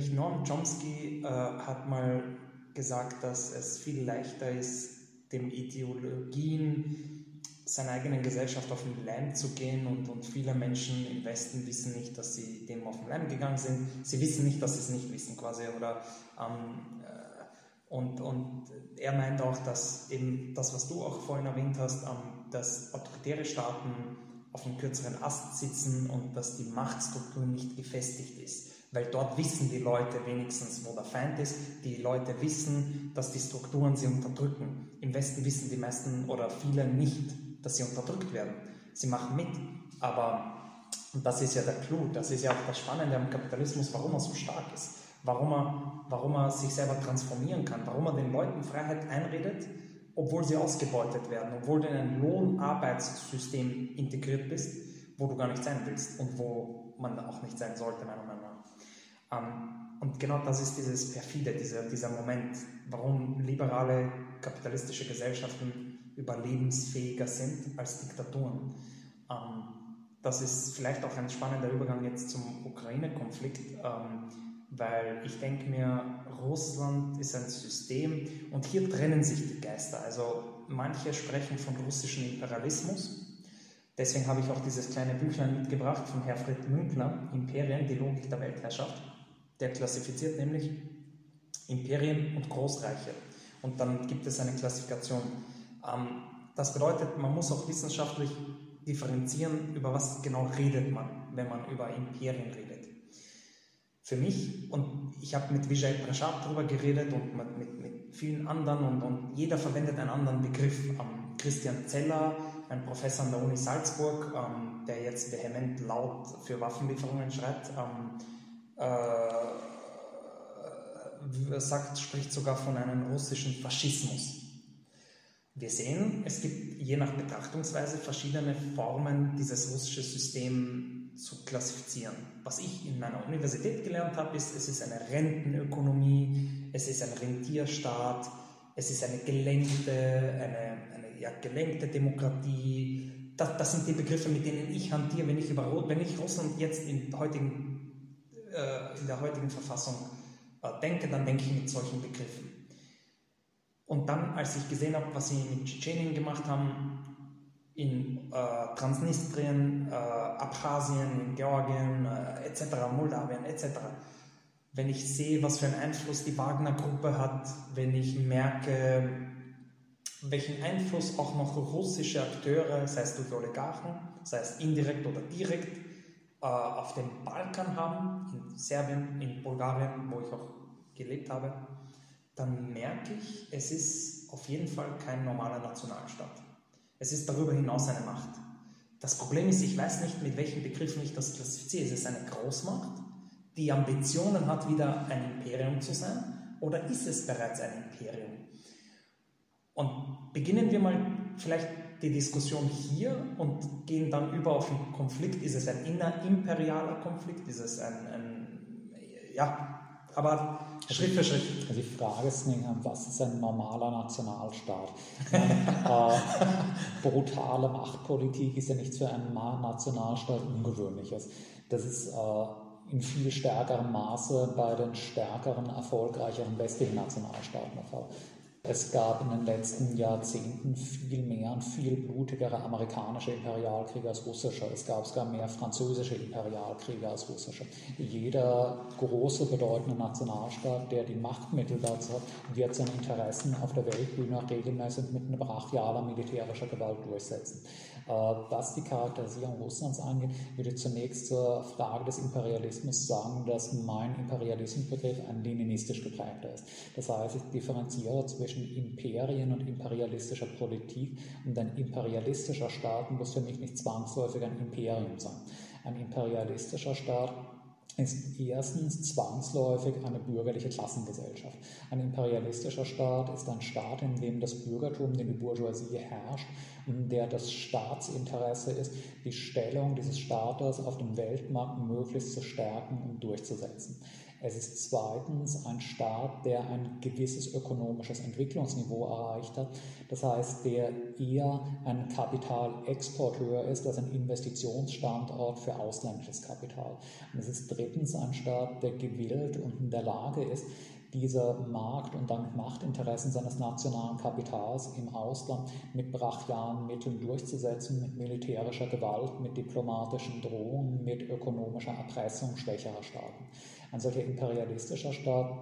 nämlich Noam Chomsky äh, hat mal gesagt, dass es viel leichter ist, dem Ideologien seiner eigenen Gesellschaft auf den Leim zu gehen und, und viele Menschen im Westen wissen nicht, dass sie dem auf den Leim gegangen sind. Sie wissen nicht, dass sie es nicht wissen quasi. Oder, ähm, äh, und, und er meint auch, dass eben das, was du auch vorhin erwähnt hast, ähm, dass autoritäre Staaten auf einem kürzeren Ast sitzen und dass die Machtstruktur nicht gefestigt ist. Weil dort wissen die Leute wenigstens, wo der Feind ist. Die Leute wissen, dass die Strukturen sie unterdrücken. Im Westen wissen die meisten oder viele nicht, dass sie unterdrückt werden. Sie machen mit, aber das ist ja der Clou, das ist ja auch das Spannende am Kapitalismus, warum er so stark ist, warum er, warum er sich selber transformieren kann, warum er den Leuten Freiheit einredet, obwohl sie ausgebeutet werden, obwohl du in ein Lohnarbeitssystem integriert bist, wo du gar nicht sein willst und wo man auch nicht sein sollte, meiner Meinung nach. Ähm, und genau das ist dieses perfide, dieser, dieser Moment, warum liberale kapitalistische Gesellschaften überlebensfähiger sind als Diktaturen. Ähm, das ist vielleicht auch ein spannender Übergang jetzt zum Ukraine-Konflikt, ähm, weil ich denke mir, Russland ist ein System und hier trennen sich die Geister. Also manche sprechen von russischem Imperialismus. Deswegen habe ich auch dieses kleine Büchlein mitgebracht von Herfried Münkler, Imperien, die Logik der Weltherrschaft. Der klassifiziert nämlich Imperien und Großreiche. Und dann gibt es eine Klassifikation. Ähm, das bedeutet, man muss auch wissenschaftlich differenzieren, über was genau redet man, wenn man über Imperien redet. Für mich, und ich habe mit Vijay Prashad darüber geredet und mit, mit, mit vielen anderen und, und, jeder verwendet einen anderen Begriff. Ähm, Christian Zeller, ein Professor an der Uni Salzburg, ähm, der jetzt vehement laut für Waffenlieferungen schreibt, ähm, äh, sagt, spricht sogar von einem russischen Faschismus. Wir sehen, es gibt je nach Betrachtungsweise verschiedene Formen, dieses russische System zu klassifizieren. Was ich in meiner Universität gelernt habe, ist, es ist eine Rentenökonomie, es ist ein Rentierstaat, es ist eine gelenkte, eine, eine ja, gelenkte Demokratie. Das, das, sind die Begriffe, mit denen ich hantiere, wenn ich, über, wenn ich Russland jetzt in, heutigen, äh, in der heutigen Verfassung äh, denke, dann denke ich mit solchen Begriffen. Und dann, als ich gesehen habe, was sie mit Tschetschenien gemacht haben, in äh, Transnistrien, äh, Abchasien, in Georgien äh, etc., Moldawien etc., wenn ich sehe, was für einen Einfluss die Wagner-Gruppe hat, wenn ich merke, welchen Einfluss auch noch russische Akteure, sei es durch Oligarchen, sei es indirekt oder direkt, äh, auf dem Balkan haben, in Serbien, in Bulgarien, wo ich auch gelebt habe, dann merke ich, es ist auf jeden Fall kein normaler Nationalstaat. Es ist darüber hinaus eine Macht. Das Problem ist, ich weiß nicht, mit welchen Begriffen ich das klassifiziere. Ist es eine Großmacht, die Ambitionen hat, wieder ein Imperium zu sein, oder ist es bereits ein Imperium? Und beginnen wir mal vielleicht die Diskussion hier und gehen dann über auf den Konflikt. Ist es ein innerimperialer Konflikt? Ist es ein, ein ja, aber Schritt für Schritt. Also die Frage ist, was ist ein normaler Nationalstaat? äh, brutale Machtpolitik ist ja nichts für einen Nationalstaat Ungewöhnliches. Das ist äh, in viel stärkerem Maße bei den stärkeren, erfolgreicheren westlichen Nationalstaaten der Fall. Es gab in den letzten Jahrzehnten viel mehr und viel blutigere amerikanische Imperialkriege als russische. Es gab sogar mehr französische Imperialkriege als russische. Jeder große, bedeutende Nationalstaat, der die Machtmittel dazu hat, wird seine Interessen auf der Weltbühne regelmäßig mit brachialer militärischer Gewalt durchsetzen. Äh, was die Charakterisierung Russlands angeht, würde ich zunächst zur Frage des Imperialismus sagen, dass mein Imperialismusbegriff ein leninistisch geprägter ist. Das heißt, ich differenziere zwischen Imperien und imperialistischer Politik und ein imperialistischer Staat muss für mich nicht zwangsläufig ein Imperium sein. Ein imperialistischer Staat ist erstens zwangsläufig eine bürgerliche Klassengesellschaft. Ein imperialistischer Staat ist ein Staat, in dem das Bürgertum, in dem die Bourgeoisie herrscht, in der das Staatsinteresse ist, die Stellung dieses Staates auf dem Weltmarkt möglichst zu stärken und durchzusetzen. Es ist zweitens ein Staat, der ein gewisses ökonomisches Entwicklungsniveau erreicht hat. Das heißt, der eher ein Kapitalexporteur ist als ein Investitionsstandort für ausländisches Kapital. Und es ist drittens ein Staat, der gewillt und in der Lage ist, dieser Markt- und damit Machtinteressen seines nationalen Kapitals im Ausland mit brachialen Mitteln durchzusetzen, mit militärischer Gewalt, mit diplomatischen Drohungen, mit ökonomischer Erpressung schwächerer Staaten. Ein solcher imperialistischer Staat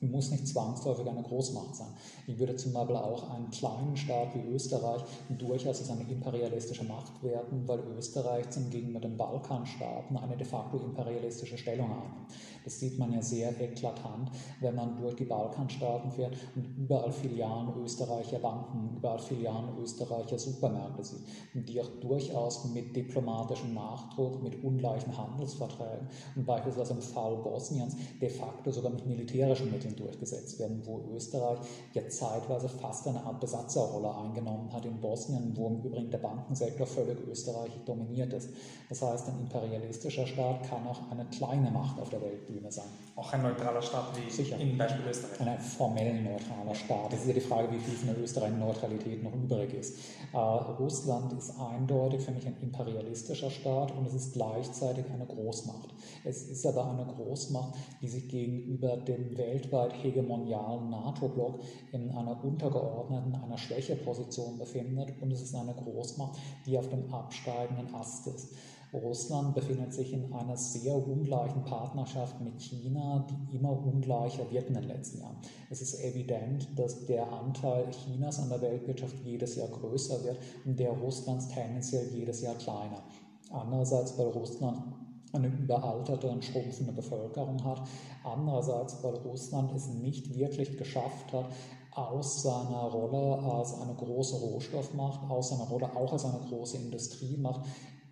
muss nicht zwangsläufig eine Großmacht sein. Ich würde zum Beispiel auch einen kleinen Staat wie Österreich durchaus als eine imperialistische Macht werten, weil Österreich zum gegenüber den Balkanstaaten eine de facto imperialistische Stellung einnimmt. Das sieht man ja sehr eklatant, wenn man durch die Balkanstaaten fährt und überall Filialen österreicher Banken, überall Filialen österreicher Supermärkte sieht, die auch durchaus mit diplomatischem Nachdruck, mit ungleichen Handelsverträgen und beispielsweise im Fall Bosniens de facto sogar mit militärischen Mitteln durchgesetzt werden, wo Österreich ja zeitweise fast eine Art Besatzerrolle eingenommen hat in Bosnien, wo im Übrigen der Bankensektor völlig österreichisch dominiert ist. Das heißt, ein imperialistischer Staat kann auch eine kleine Macht auf der Welt bieten. Bühne sein. Auch ein neutraler Staat wie Sicher. im Beispiel Österreich. Ein formell neutraler Staat. Das ist ja die Frage, wie viel von der Österreich Neutralität noch übrig ist. Äh, Russland ist eindeutig für mich ein imperialistischer Staat und es ist gleichzeitig eine Großmacht. Es ist aber eine Großmacht, die sich gegenüber dem weltweit hegemonialen NATO-Block in einer untergeordneten, einer Schwächeposition befindet und es ist eine Großmacht, die auf dem absteigenden Ast ist. Russland befindet sich in einer sehr ungleichen Partnerschaft mit China, die immer ungleicher wird in den letzten Jahren. Es ist evident, dass der Anteil Chinas an der Weltwirtschaft jedes Jahr größer wird und der Russlands tendenziell jedes Jahr kleiner. Andererseits, weil Russland eine überalterte und schrumpfende Bevölkerung hat. Andererseits, weil Russland es nicht wirklich geschafft hat, aus seiner Rolle als eine große Rohstoffmacht, aus seiner Rolle auch als eine große Industriemacht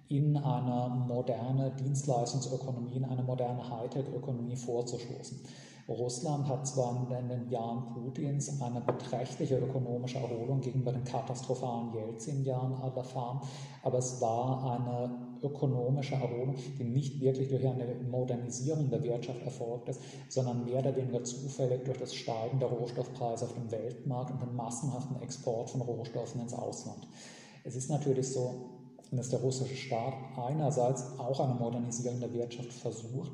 in eine moderne Dienstleistungsökonomie, in eine moderne Hightech-Ökonomie vorzustoßen. Russland hat zwar in den Jahren Putins eine beträchtliche ökonomische Erholung gegenüber den katastrophalen Jelzin-Jahren erfahren, aber es war eine ökonomische Erholung, die nicht wirklich durch eine Modernisierung der Wirtschaft erfolgt ist, sondern mehr oder weniger zufällig durch das Steigen der Rohstoffpreise auf dem Weltmarkt und den massenhaften Export von Rohstoffen ins Ausland. Es ist natürlich so, dass der russische Staat einerseits auch eine Modernisierung der Wirtschaft versucht,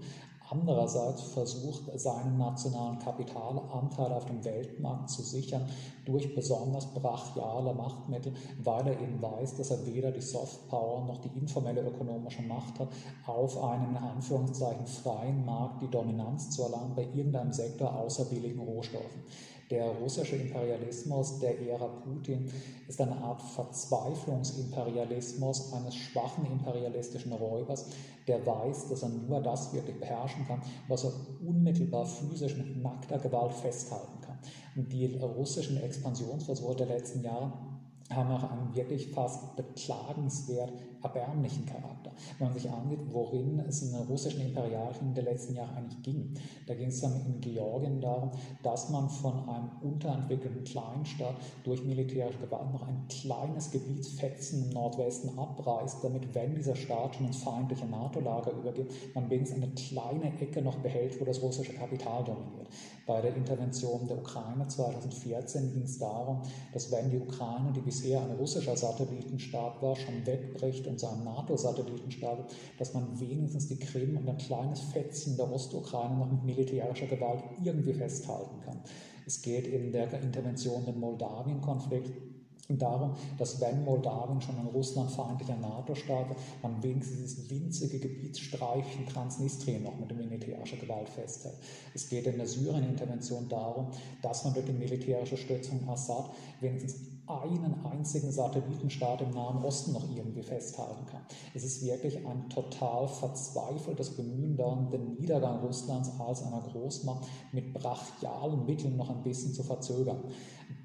andererseits versucht, seinen nationalen Kapitalanteil auf dem Weltmarkt zu sichern durch besonders brachiale Machtmittel, weil er eben weiß, dass er weder die Softpower noch die informelle ökonomische Macht hat, auf einem in Anführungszeichen freien Markt die Dominanz zu erlangen bei irgendeinem Sektor außer billigen Rohstoffen. Der russische Imperialismus der Ära Putin ist eine Art Verzweiflungsimperialismus eines schwachen imperialistischen Räubers, der weiß, dass er nur das wirklich beherrschen kann, was er unmittelbar physisch mit nackter Gewalt festhalten kann. Und die russischen Expansionsversuche der letzten Jahre haben auch einen wirklich fast beklagenswert erbärmlichen Charakter. Wenn man sich ansieht, worin es in der russischen Imperialkrieg der letzten Jahre eigentlich ging, da ging es dann in Georgien darum, dass man von einem unterentwickelten Kleinstaat durch militärische Gewalt noch ein kleines Gebietsfetzen im Nordwesten abreißt, damit, wenn dieser Staat schon ins feindliche NATO-Lager übergeht, man wenigstens eine kleine Ecke noch behält, wo das russische Kapital dominiert. Bei der Intervention der Ukraine 2014 ging es darum, dass wenn die Ukraine, die bisher ein russischer Satellitenstaat war, schon wegbricht und zu einem NATO-Satellitenstaat, dass man wenigstens die Krim und ein kleines Fetzen der Ostukraine noch mit militärischer Gewalt irgendwie festhalten kann. Es geht in der Intervention den Moldawien-Konflikt darum, dass wenn Moldawien schon ein russlandfeindlicher NATO-Staat ist, man wenigstens dieses winzige Gebietsstreifchen Transnistrien noch mit militärischer Gewalt festhält. Es geht in der Syrien-Intervention darum, dass man durch die militärische Stützung Assad wenigstens einen einzigen Satellitenstaat im Nahen Osten noch irgendwie festhalten kann. Es ist wirklich ein total verzweifeltes Bemühen darum, den Niedergang Russlands als einer Großmacht mit brachialen Mitteln noch ein bisschen zu verzögern.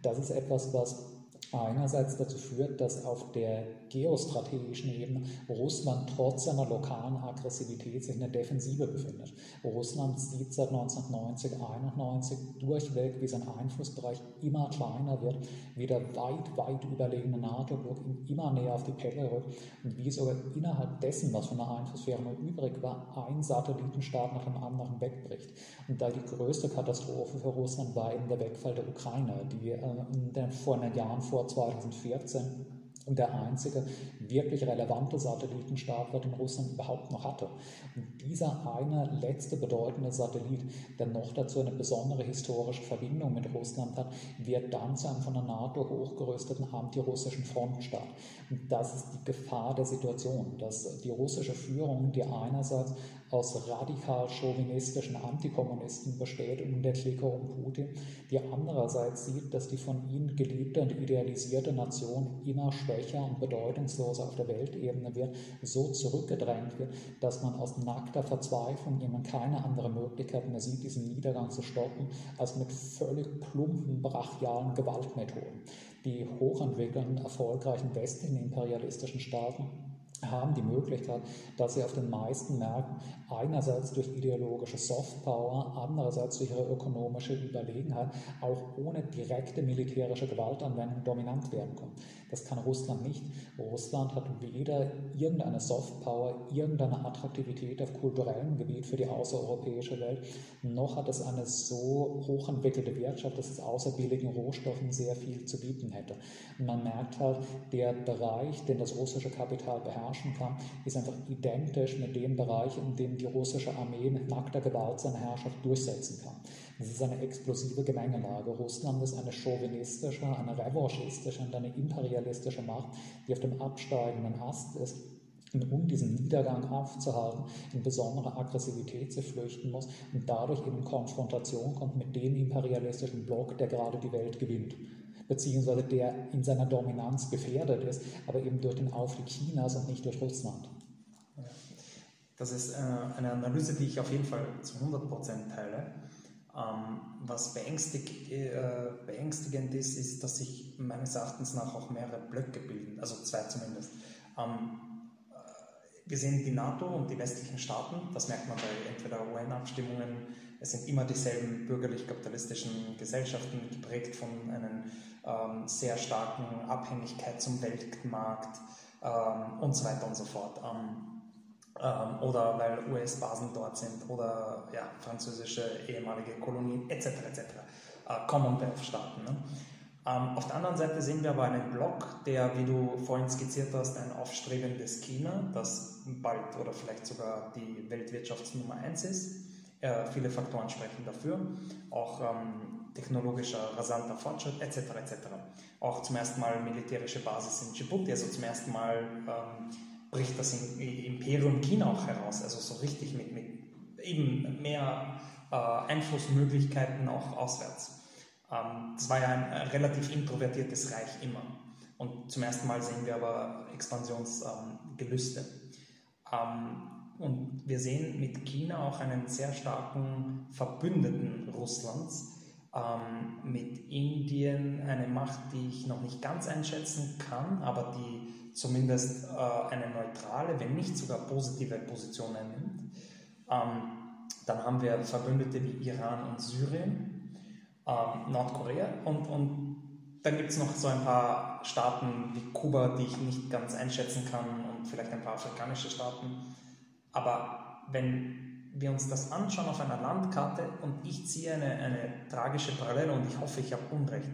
Das ist etwas, was einerseits dazu führt, dass auf der geostrategischen Ebene Russland trotz seiner lokalen Aggressivität sich in der Defensive befindet. Russland sieht seit 1990, 91 durchweg, wie sein Einflussbereich immer kleiner wird, wie der weit, weit überlegene NATO-Block immer näher auf die Pelle rückt und wie sogar innerhalb dessen, was von der Einflusssphäre noch übrig war, ein Satellitenstaat nach dem anderen wegbricht. Da die größte Katastrophe für Russland war eben der Wegfall der Ukraine, die äh, vor den Jahren vor 2014 und der einzige wirklich relevante Satellitenstaat den Russland überhaupt noch hatte. Und dieser eine letzte bedeutende Satellit, der noch dazu eine besondere historische Verbindung mit Russland hat, wird dann zu einem von der NATO hochgerüsteten antirussischen Frontstaat. Und das ist die Gefahr der Situation, dass die russische Führung, die einerseits aus radikal chauvinistischen Antikommunisten besteht und der Clique um Putin, die andererseits sieht, dass die von ihnen geliebte und idealisierte Nation immer schwächer und bedeutungsloser auf der Weltebene wird, so zurückgedrängt wird, dass man aus nackter Verzweiflung jemand keine andere Möglichkeit mehr sieht, diesen Niedergang zu stoppen, als mit völlig plumpen, brachialen Gewaltmethoden. Die hochentwickelten, erfolgreichen westlichen imperialistischen Staaten haben die Möglichkeit, dass sie auf den meisten Märkten einerseits durch ideologische Softpower, andererseits durch ihre ökonomische Überlegenheit auch ohne direkte militärische Gewaltanwendung dominant werden können. Das kann Russland nicht. Russland hat weder irgendeine Softpower, irgendeine Attraktivität auf kulturellem Gebiet für die außereuropäische Welt, noch hat es eine so hochentwickelte Wirtschaft, dass es außer billigen Rohstoffen sehr viel zu bieten hätte. Man merkt halt, der Bereich, den das russische Kapital beherrschen kann, ist einfach identisch mit dem Bereich, in dem die russische Armee mit nackter Gewalt seine Herrschaft durchsetzen kann. Es ist eine explosive Gemengelage. Russland ist eine chauvinistische, eine revanchistische und eine imperialistische Macht, die auf dem absteigenden Ast ist und um diesen Niedergang aufzuhalten, in besondere Aggressivität zu flüchten muss und dadurch in Konfrontation kommt mit dem imperialistischen Block, der gerade die Welt gewinnt beziehungsweise der in seiner Dominanz gefährdet ist, aber eben durch den Aufstieg Chinas und nicht durch Russland. Das ist äh, eine Analyse, die ich auf jeden Fall zu 100% teile. Ähm, was beängstig, äh, beängstigend ist, ist, dass sich meines Erachtens nach auch mehrere Blöcke bilden, also zwei zumindest. Ähm, äh, wir sehen die NATO und die westlichen Staaten, das merkt man bei entweder UN-Abstimmungen, es sind immer dieselben bürgerlich-kapitalistischen Gesellschaften, geprägt von einer ähm, sehr starken Abhängigkeit zum Weltmarkt ähm, und so weiter und so fort. Ähm, ähm, oder weil US-Basen dort sind oder ja, französische ehemalige Kolonien etc. etc. Äh, Commonwealth-Staaten. Ne? Ähm, auf der anderen Seite sehen wir aber einen Block, der, wie du vorhin skizziert hast, ein aufstrebendes China, das bald oder vielleicht sogar die Weltwirtschaftsnummer 1 ist. Äh, viele Faktoren sprechen dafür, auch ähm, technologischer, rasanter Fortschritt etc. etc. Auch zum ersten Mal militärische Basis in Djibouti, also zum ersten Mal ähm, bricht das Imperium China auch heraus, also so richtig mit, mit eben mehr äh, Einflussmöglichkeiten auch auswärts. Ähm, das war ja ein relativ introvertiertes Reich immer. Und zum ersten Mal sehen wir aber Expansionsgelüste. Ähm, und wir sehen mit China auch einen sehr starken Verbündeten Russlands, ähm, mit Indien eine Macht, die ich noch nicht ganz einschätzen kann, aber die zumindest äh, eine neutrale, wenn nicht sogar positive Position einnimmt. Ähm, dann haben wir Verbündete wie Iran und Syrien, ähm, Nordkorea und, und dann gibt es noch so ein paar Staaten wie Kuba, die ich nicht ganz einschätzen kann und vielleicht ein paar afrikanische Staaten. Aber wenn wir uns das anschauen auf einer Landkarte und ich ziehe eine, eine tragische Parallele und ich hoffe, ich habe Unrecht,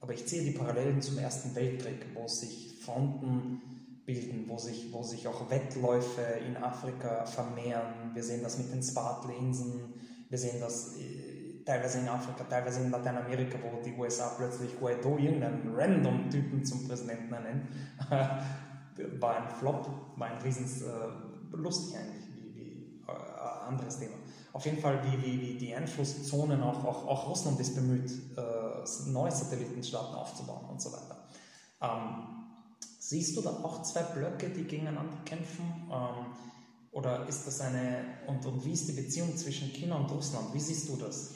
aber ich ziehe die Parallelen zum Ersten Weltkrieg, wo sich Fronten bilden, wo sich, wo sich auch Wettläufe in Afrika vermehren. Wir sehen das mit den Spratlinsen, wir sehen das äh, teilweise in Afrika, teilweise in Lateinamerika, wo die USA plötzlich Guaido irgendeinen random Typen zum Präsidenten ernennen. war ein Flop, war ein riesens äh, lustig eigentlich, wie, wie äh, anderes Thema. Auf jeden Fall, wie, wie, wie die Einflusszonen, auch, auch, auch Russland ist bemüht, äh, neue Satellitenstaaten aufzubauen und so weiter. Ähm, Siehst du da auch zwei Blöcke, die gegeneinander kämpfen? Ähm, oder ist das eine, und, und wie ist die Beziehung zwischen China und Russland? Wie siehst du das?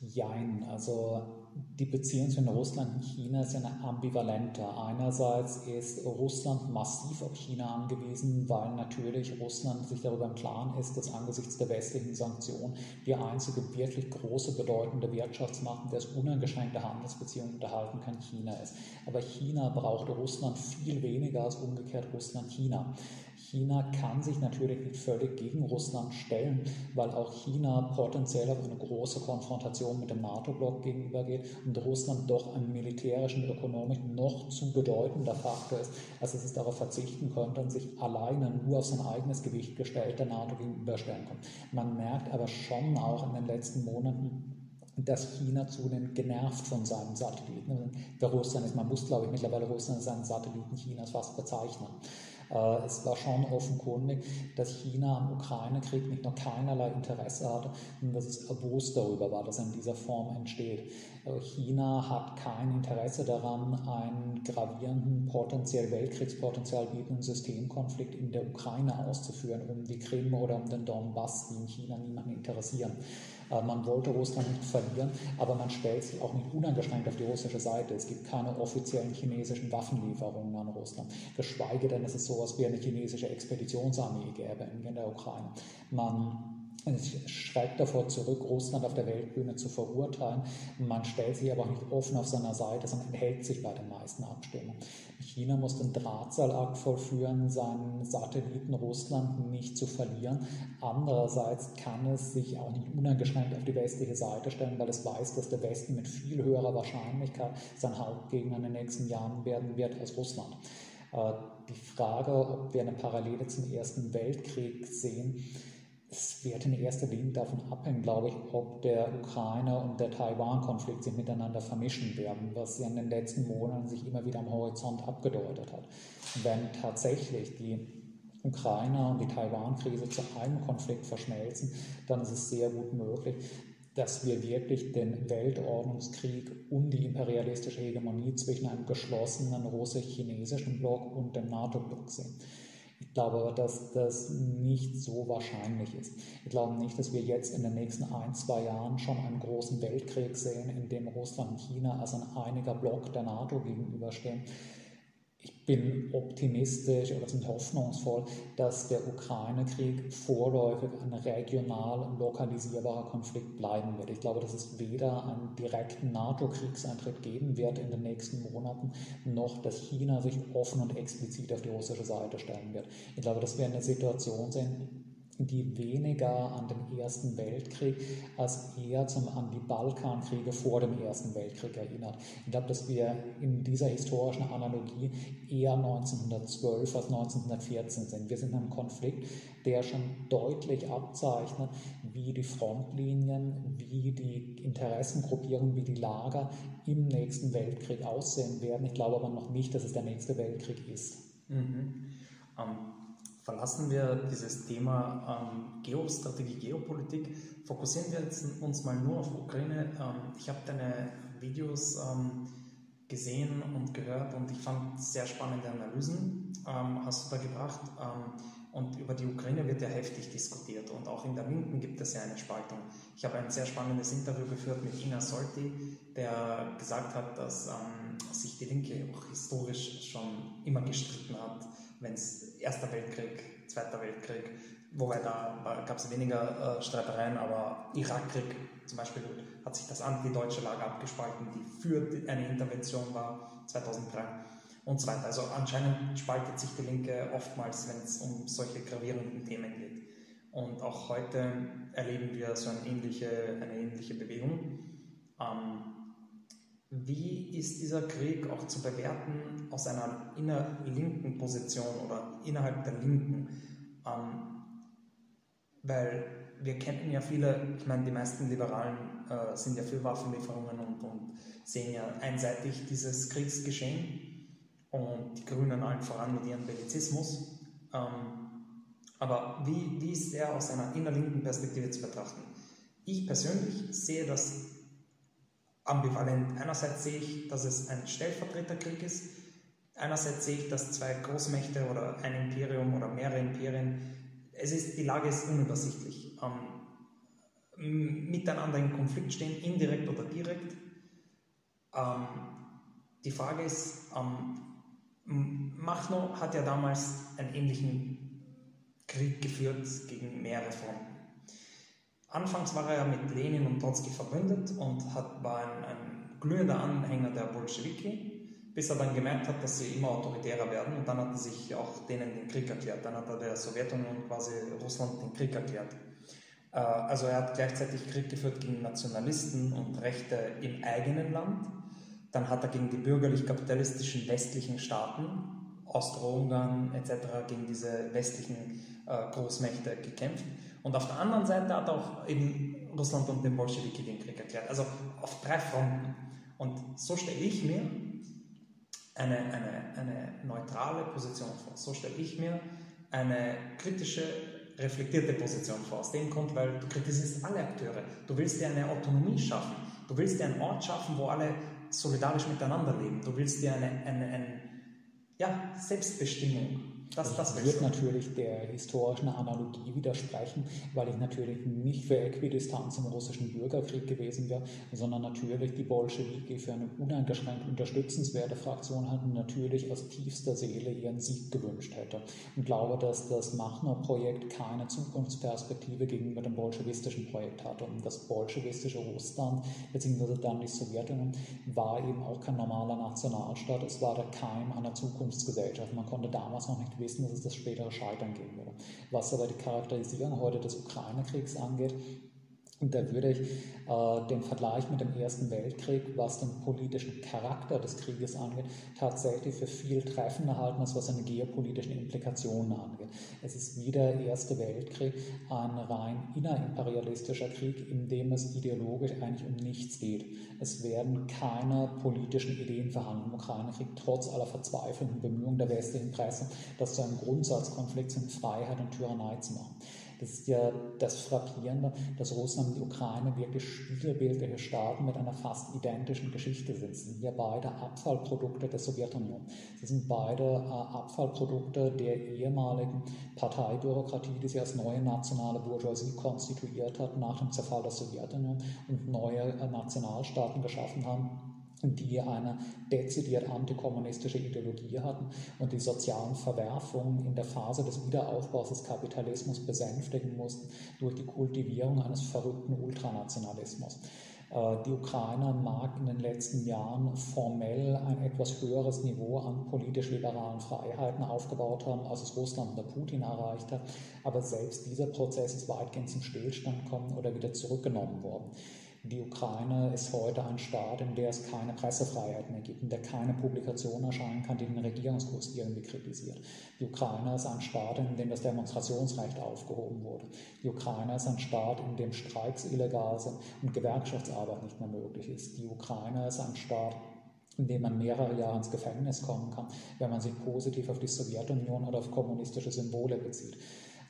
Jein, also die Beziehung zwischen Russland und China ist eine ambivalente. Einerseits ist Russland massiv auf China angewiesen, weil natürlich Russland sich darüber im Klaren ist, dass angesichts der westlichen Sanktionen die einzige wirklich große, bedeutende Wirtschaftsmacht, der es uneingeschränkte Handelsbeziehungen unterhalten kann, China ist. Aber China braucht Russland viel weniger als umgekehrt Russland China. China kann sich natürlich nicht völlig gegen Russland stellen, weil auch China potenziell auf eine große Konfrontation mit dem NATO-Block gegenübergeht und Russland doch ein militärischen und ökonomisch noch zu bedeutender Faktor ist, als dass es darauf verzichten könnte und sich alleine nur auf sein eigenes Gewicht gestellt der NATO gegenüberstellen kann. Man merkt aber schon auch in den letzten Monaten, dass China zunehmend genervt von seinen Satelliten. Der Russland ist, man muss glaube ich mittlerweile Russland als einen Satelliten Chinas fast bezeichnen. Äh, es war schon offenkundig, dass China am Ukraine-Krieg nicht nur keinerlei Interesse hatte, sondern dass es erbost darüber war, dass er in dieser Form entsteht. Äh, China hat kein Interesse daran, einen gravierenden, potenziell Weltkriegspotenzial bietenden Systemkonflikt in der Ukraine auszuführen, um die Krim oder um den Donbass, die in China niemanden interessieren. Äh, man wollte Russland nicht verlieren, aber man stellt sich auch nicht uneingeschränkt auf die russische Seite. Es gibt keine offiziellen chinesischen Waffenlieferungen an Russland, geschweige denn, dass es sowas wie eine chinesische Expeditionsarmee gäbe in der Ukraine. Man schreibt davor zurück, Russland auf der Weltbühne zu verurteilen. Man stellt sich aber auch nicht offen auf seiner Seite, sondern enthält sich bei den meisten Abstimmungen. China muss den Drahtseilakt vollführen, seinen Satelliten Russland nicht zu verlieren. Andererseits kann es sich auch nicht uneingeschränkt auf die westliche Seite stellen, weil es weiß, dass der Westen mit viel höherer Wahrscheinlichkeit sein Hauptgegner in den nächsten Jahren werden wird als Russland. Äh, die Frage, ob wir eine Parallele zum Ersten Weltkrieg sehen, es wird in erster Linie davon abhängen, glaube ich, ob der Ukraine- und der Taiwan-Konflikt sich miteinander vermischen werden, was ja in den letzten Monaten sich immer wieder am Horizont abgedeutet hat. Wenn tatsächlich die Ukraine und die Taiwan-Krise zu einem Konflikt verschmelzen, dann ist es sehr gut möglich, dass wir wirklich den Weltordnungskrieg um die imperialistische Hegemonie zwischen einem geschlossenen russisch-chinesischen Block und dem NATO-Block sehen. Ich glaube aber, dass das nicht so wahrscheinlich ist. Ich glaube nicht, dass wir jetzt in den nächsten ein, zwei Jahren schon einen großen Weltkrieg sehen, in dem Russland und China als ein einiger Block der NATO gegenüberstehen bin optimistisch oder zumindest hoffnungsvoll, dass der Ukraine-Krieg vorläufig ein regional lokalisierbarer Konflikt bleiben wird. Ich glaube, dass es weder einen direkten NATO-Kriegseintritt geben wird in den nächsten Monaten, noch dass China sich offen und explizit auf die russische Seite stellen wird. Ich glaube, dass wir eine Situation sehen, die weniger an den Ersten Weltkrieg als eher zum, an die Balkankriege vor dem Ersten Weltkrieg erinnert. Ich glaube, dass wir in dieser historischen Analogie eher 1912 als 1914 sind. Wir sind in einem Konflikt, der schon deutlich abzeichnet, wie die Frontlinien, wie die Interessengruppierungen, wie die Lager im nächsten Weltkrieg aussehen werden. Ich glaube aber noch nicht, dass es der nächste Weltkrieg ist. Mhm. Um ähm, verlassen wir dieses Thema ähm, Geostrategie, Geopolitik, fokussieren wir jetzt uns mal nur auf Ukraine. Ähm, ich habe deine Videos ähm, gesehen und gehört und ich fand sehr spannende Analysen, ähm, hast du da gebracht. Ähm, und über die Ukraine wird ja heftig diskutiert und auch in der Linken gibt es ja eine Spaltung. Ich habe ein sehr spannendes Interview geführt mit Ina Solti, der gesagt hat, dass ähm, sich die Linke auch historisch schon immer gestritten hat wenn es Erster Weltkrieg, Zweiter Weltkrieg, wobei da gab es weniger äh, Streitereien, aber Irakkrieg zum Beispiel hat sich das antideutsche Lager abgespalten, die für eine Intervention war 2003 und so weiter. Also anscheinend spaltet sich die Linke oftmals, wenn es um solche gravierenden Themen geht. Und auch heute erleben wir so eine ähnliche, eine ähnliche Bewegung. Ähm, wie ist dieser Krieg auch zu bewerten aus einer innerlinken Position oder innerhalb der Linken? Ähm, weil wir kennen ja viele, ich meine, die meisten Liberalen äh, sind ja für Waffenlieferungen und, und, sehen ja einseitig dieses Kriegsgeschehen und die Grünen allen voran mit ihrem Bellizismus. Ähm, aber wie, wie ist er aus einer innerlinken Perspektive zu betrachten? Ich persönlich sehe das ambivalent. Einerseits sehe ich, dass es ein Stellvertreterkrieg ist. Einerseits sehe ich, dass zwei Großmächte oder ein Imperium oder mehrere Imperien, es ist, die Lage ist unübersichtlich, ähm, miteinander in Konflikt stehen, indirekt oder direkt. Ähm, die Frage ist, ähm, Machno hat ja damals einen ähnlichen Krieg geführt gegen mehrere Fronten. Anfangs war er ja mit Lenin und Trotzki verbündet und hat, war ein, ein glühender Anhänger der Bolschewiki, bis er dann gemerkt hat, dass sie immer autoritärer werden und dann hat er sich auch denen den Krieg erklärt. Dann hat er der Sowjetunion quasi Russland den Krieg erklärt. Äh, also er hat gleichzeitig Krieg geführt gegen Nationalisten und Rechte im eigenen Land. Dann hat er gegen die bürgerlich-kapitalistischen westlichen Staaten, Ostro-Ungarn etc., gegen diese westlichen äh, Großmächte gekämpft. Und auf der anderen Seite hat auch eben Russland und den Bolschewiki den Krieg erklärt. Also auf drei Fronten. Und so stelle ich mir eine, eine, eine neutrale Position vor. So stelle ich mir eine kritische reflektierte Position vor. Aus dem Grund, weil du kritisierst alle Akteure. Du willst dir eine Autonomie schaffen. Du willst dir einen Ort schaffen, wo alle solidarisch miteinander leben. Du willst dir eine, eine, eine ja, Selbstbestimmung das, das wird natürlich der historischen Analogie widersprechen, weil ich natürlich nicht für Äquidistanz im russischen Bürgerkrieg gewesen wäre, sondern natürlich die Bolschewiki für eine uneingeschränkt unterstützenswerte Fraktion hatten, natürlich aus tiefster Seele ihren Sieg gewünscht hätte. Und glaube, dass das Machno-Projekt keine Zukunftsperspektive gegenüber dem bolschewistischen Projekt hatte. Und das bolschewistische Russland, beziehungsweise dann die Sowjetunion, war eben auch kein normaler Nationalstaat, es war der Keim einer Zukunftsgesellschaft. Man konnte damals noch nicht wissen, dass es das spätere Scheitern geben würde. Was aber die Charakterisierung heute des Ukraine-Kriegs angeht, und da würde ich äh, den Vergleich mit dem Ersten Weltkrieg, was den politischen Charakter des Krieges angeht, tatsächlich für viel treffender halten, als was seine geopolitischen Implikationen angeht. Es ist wie der Erste Weltkrieg ein rein innerimperialistischer Krieg, in dem es ideologisch eigentlich um nichts geht. Es werden keine politischen Ideen verhandelt im Ukraine-Krieg, trotz aller verzweifelnden Bemühungen der westlichen Presse, das zu einem Grundsatzkonflikt zwischen Freiheit und Tyrannei zu machen. Das ist ja das Frappierende, dass Russland und die Ukraine wirklich spiegelbildliche Staaten mit einer fast identischen Geschichte sind. Sie sind ja beide Abfallprodukte der Sowjetunion. Sie sind beide äh, Abfallprodukte der ehemaligen Parteibürokratie, die sich als neue nationale Bourgeoisie konstituiert hat nach dem Zerfall der Sowjetunion und neue äh, Nationalstaaten geschaffen haben die eine dezidiert antikommunistische Ideologie hatten und die sozialen Verwerfungen in der Phase des Wiederaufbaus des Kapitalismus besänftigen mussten durch die Kultivierung eines verrückten Ultranationalismus. Äh, die Ukraine mag in den letzten Jahren formell ein etwas höheres Niveau an politisch-liberalen Freiheiten aufgebaut haben, als es Russland unter Putin erreicht hat, aber selbst dieser Prozess ist weitgehend zum Stillstand gekommen oder wieder zurückgenommen worden. Die Ukraine ist heute ein Staat, in der es keine Pressefreiheit mehr gibt, in der keine Publikation erscheinen kann, die den Regierungskurs irgendwie kritisiert. Die Ukraine ist ein Staat, in dem das Demonstrationsrecht aufgehoben wurde. Die Ukraine ist ein Staat, in dem Streiks illegal sind und Gewerkschaftsarbeit nicht mehr möglich ist. Die Ukraine ist ein Staat, in dem man mehrere Jahre ins Gefängnis kommen kann, wenn man sich positiv auf die Sowjetunion oder auf kommunistische Symbole bezieht.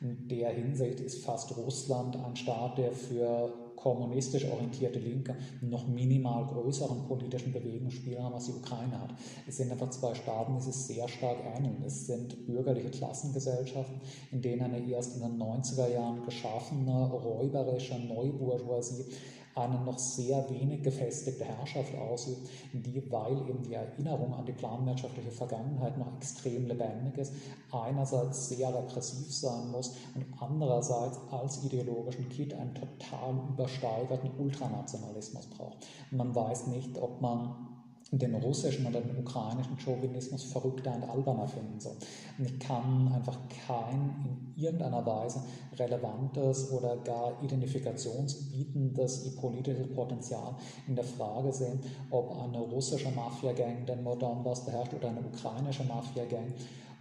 In der Hinsicht ist fast Russland ein Staat, der für kommunistisch orientierte Linke noch minimal größeren politischen Bewegungsspielraum als die Ukraine hat. Es sind einfach zwei Staaten, die sich sehr stark ähneln. Es sind bürgerliche Klassengesellschaften, in denen eine erst in den 90er Jahren geschaffene räuberische Neubourgeoisie eine noch sehr wenig gefestigte Herrschaft ausübt, die, weil eben die Erinnerung an die planwirtschaftliche Vergangenheit noch extrem lebendig ist, einerseits sehr repressiv sein muss und andererseits als ideologischen Kit einen total übersteigerten Ultranationalismus braucht. Man weiß nicht, ob man den russischen oder den ukrainischen Chauvinismus verrückter und alberner finden soll. Und ich kann einfach kein in irgendeiner Weise relevantes oder gar identifikationsbietendes politisches Potenzial in der Frage sehen, ob eine russische Mafia-Gang den Donbass beherrscht oder eine ukrainische Mafia-Gang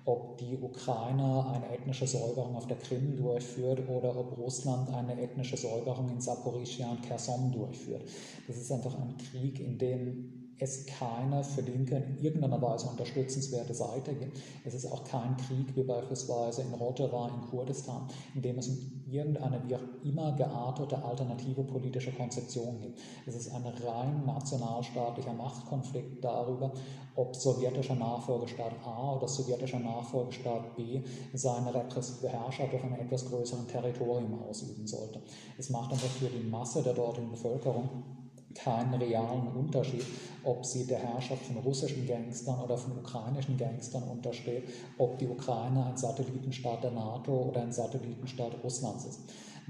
ob die Ukraine eine ethnische Säuberung auf der Krim durchführt oder ob Russland eine ethnische Säuberung in Saporischia und Kherson durchführt. Das ist einfach ein Krieg, in dem es keine für Linke in irgendeiner Weise unterstützenswerte Seite gibt. Es ist auch kein Krieg wie beispielsweise in Rojava in Kurdistan, in dem es irgendeine wie auch immer geartete alternative politische Konzeption gibt. Es ist ein rein nationalstaatlicher Machtkonflikt darüber, ob sowjetischer Nachfolgestaat A oder sowjetischer Nachfolgestaat B seine repressive Herrschaft auf einem etwas größeren Territorium ausüben sollte. Es macht einfach für die Masse der dortigen Bevölkerung keinen realen Unterschied, ob sie der Herrschaft von russischen Gangstern oder von ukrainischen Gangstern untersteht, ob die Ukraine ein Satellitenstaat der NATO oder ein Satellitenstaat Russlands ist.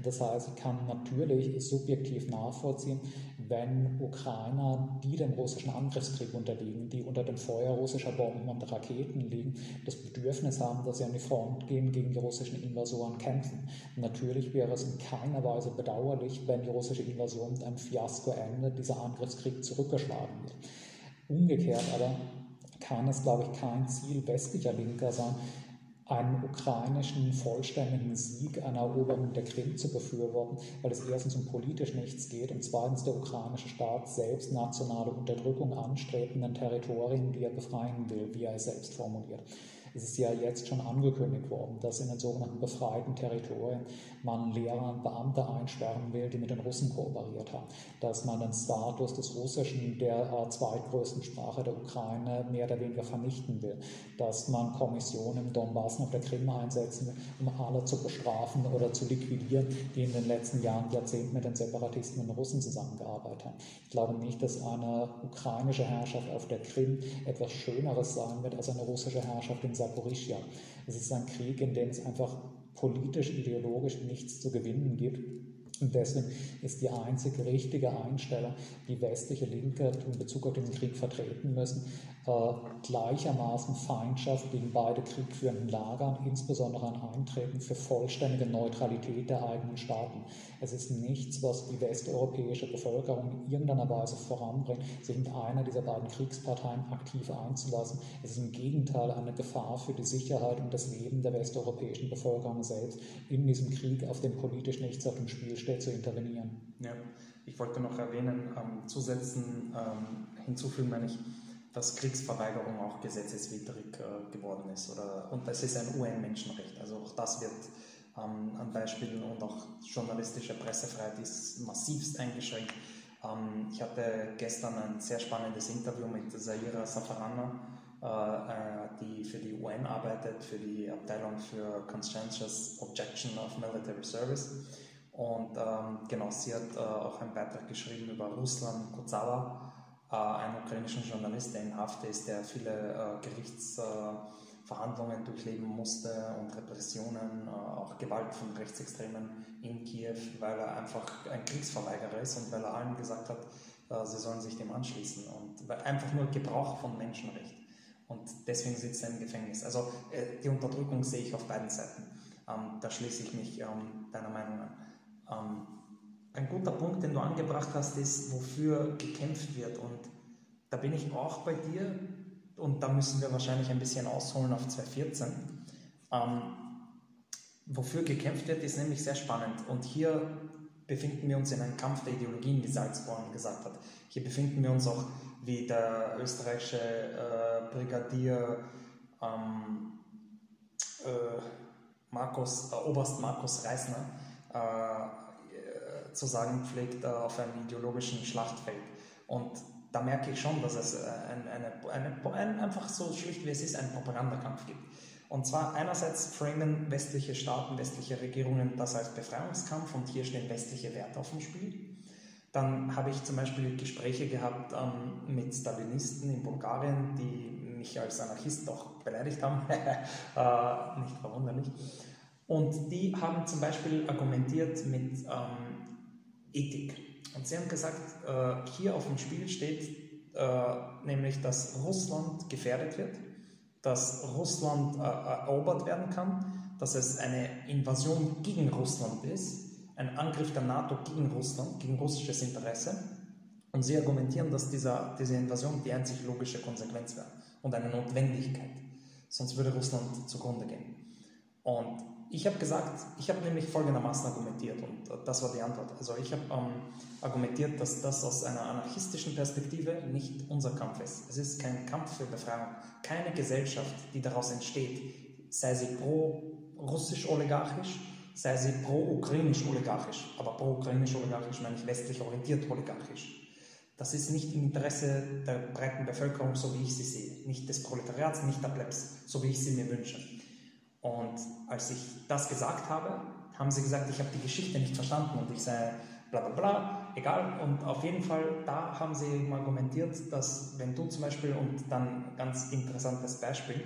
Das heißt, ich kann natürlich subjektiv nachvollziehen, wenn Ukrainer, die dem russischen Angriffskrieg unterliegen, die unter dem Feuer russischer Bomben und Raketen liegen, das Bedürfnis haben, dass sie an die Front gehen, gegen die russischen Invasoren kämpfen. Natürlich wäre es in keiner Weise bedauerlich, wenn die russische Invasion mit einem Fiasko endet, dieser Angriffskrieg zurückgeschlagen wird. Umgekehrt aber kann es, glaube ich, kein Ziel westlicher Linker sein, einen ukrainischen vollständigen Sieg, eine Eroberung der Krim zu befürworten, weil es erstens um politisch nichts geht und zweitens der ukrainische Staat selbst nationale Unterdrückung anstrebenden Territorien, die er befreien will, wie er es selbst formuliert. Es ist ja jetzt schon angekündigt worden, dass in den sogenannten befreiten Territorien man Lehrer und Beamte einsperren will, die mit den Russen kooperiert haben, dass man den Status des Russischen, der äh, zweitgrößten Sprache der Ukraine, mehr oder weniger vernichten will, dass man Kommissionen im Donbass und auf der Krim einsetzen will, um alle zu bestrafen oder zu liquidieren, die in den letzten Jahren, Jahrzehnten mit den Separatisten und den Russen zusammengearbeitet haben. Ich glaube nicht, dass eine ukrainische Herrschaft auf der Krim etwas Schöneres sein wird als eine russische Herrschaft in Saporischia. Es ist ein Krieg, in dem es einfach politisch, ideologisch nichts zu gewinnen gibt. Und deswegen ist die einzige richtige Einstellung, die westliche Linke in Bezug auf diesen Krieg vertreten müssen, gleichermaßen Feindschaft gegen beide kriegführenden Lagern, insbesondere ein Eintreten für vollständige Neutralität der eigenen Staaten. Es ist nichts, was die westeuropäische Bevölkerung in irgendeiner Weise voranbringt, sich mit einer dieser beiden Kriegsparteien aktiv einzulassen. Es ist im Gegenteil eine Gefahr für die Sicherheit und das Leben der westeuropäischen Bevölkerung selbst, in diesem Krieg, auf dem politisch nichts auf dem Spiel steht, zu intervenieren. Ja, ich wollte noch erwähnen, ähm, zusetzen, ähm, hinzufügen, meine ich, dass Kriegsverweigerung auch gesetzeswidrig äh, geworden ist. Oder, und das ist ein UN-Menschenrecht. Also auch das wird ähm, an Beispielen und auch journalistische Pressefreiheit ist massivst eingeschränkt. Ähm, ich hatte gestern ein sehr spannendes Interview mit Zaira Safarana, äh, äh, die für die UN arbeitet, für die Abteilung für Conscientious Objection of Military Service. Und ähm, genau, sie hat äh, auch einen Beitrag geschrieben über Ruslan Kozawa, einen ukrainischen Journalist, der in Haft ist, der viele äh, Gerichtsverhandlungen durchleben musste und Repressionen, äh, auch Gewalt von Rechtsextremen in Kiew, weil er einfach ein Kriegsverweigerer ist und weil er allen gesagt hat, sie sollen sich dem anschließen und einfach nur Gebrauch von Menschenrecht. Und deswegen sitzt er im Gefängnis. Also die Unterdrückung sehe ich auf beiden Seiten. Ähm, da schließe ich mich ähm, deiner Meinung an. Ein guter Punkt, den du angebracht hast, ist, wofür gekämpft wird. Und da bin ich auch bei dir. Und da müssen wir wahrscheinlich ein bisschen ausholen auf 2014. Ähm, wofür gekämpft wird, ist nämlich sehr spannend. Und hier befinden wir uns in einem Kampf der Ideologien, wie Salz vorhin gesagt hat. Hier befinden wir uns auch, wie der österreichische äh, Brigadier ähm, äh, Markus, äh, Oberst Markus Reisner äh, zu sagen pflegt, auf einem ideologischen Schlachtfeld. Und da merke ich schon, dass es äh, eine, eine, eine, einfach so schlicht wie es ist, einen Propagandakampf gibt. Und zwar einerseits framen westliche Staaten, westliche Regierungen das als Befreiungskampf und hier stehen westliche Werte auf dem Spiel. Dann habe ich zum Beispiel Gespräche gehabt ähm, mit Stalinisten in Bulgarien, die mich als Anarchist doch beleidigt haben, äh, nicht verwunderlich. Und die haben zum Beispiel argumentiert mit ähm, Ethik. Und sie haben gesagt, äh, hier auf dem Spiel steht äh, nämlich, dass Russland gefährdet wird, dass Russland äh, erobert werden kann, dass es eine Invasion gegen Russland ist, ein Angriff der NATO gegen Russland, gegen russisches Interesse. Und sie argumentieren, dass dieser, diese Invasion die einzig logische Konsequenz wäre und eine Notwendigkeit. Sonst würde Russland zugrunde gehen. Und ich habe gesagt, ich habe nämlich folgendermaßen argumentiert und das war die Antwort. Also ich habe ähm, argumentiert, dass das aus einer anarchistischen Perspektive nicht unser Kampf ist. Es ist kein Kampf für Befreiung. Keine Gesellschaft, die daraus entsteht, sei sie pro-russisch-oligarchisch, sei sie pro-ukrainisch-oligarchisch. Aber pro-ukrainisch-oligarchisch meine ich westlich orientiert oligarchisch. Das ist nicht im Interesse der breiten Bevölkerung, so wie ich sie sehe. Nicht des Proletariats, nicht der Plebs, so wie ich sie mir wünsche. Und als ich das gesagt habe, haben sie gesagt, ich habe die Geschichte nicht verstanden und ich sei bla bla bla. egal. Und auf jeden Fall, da haben sie eben argumentiert, dass wenn du zum Beispiel, und dann ganz interessantes Beispiel,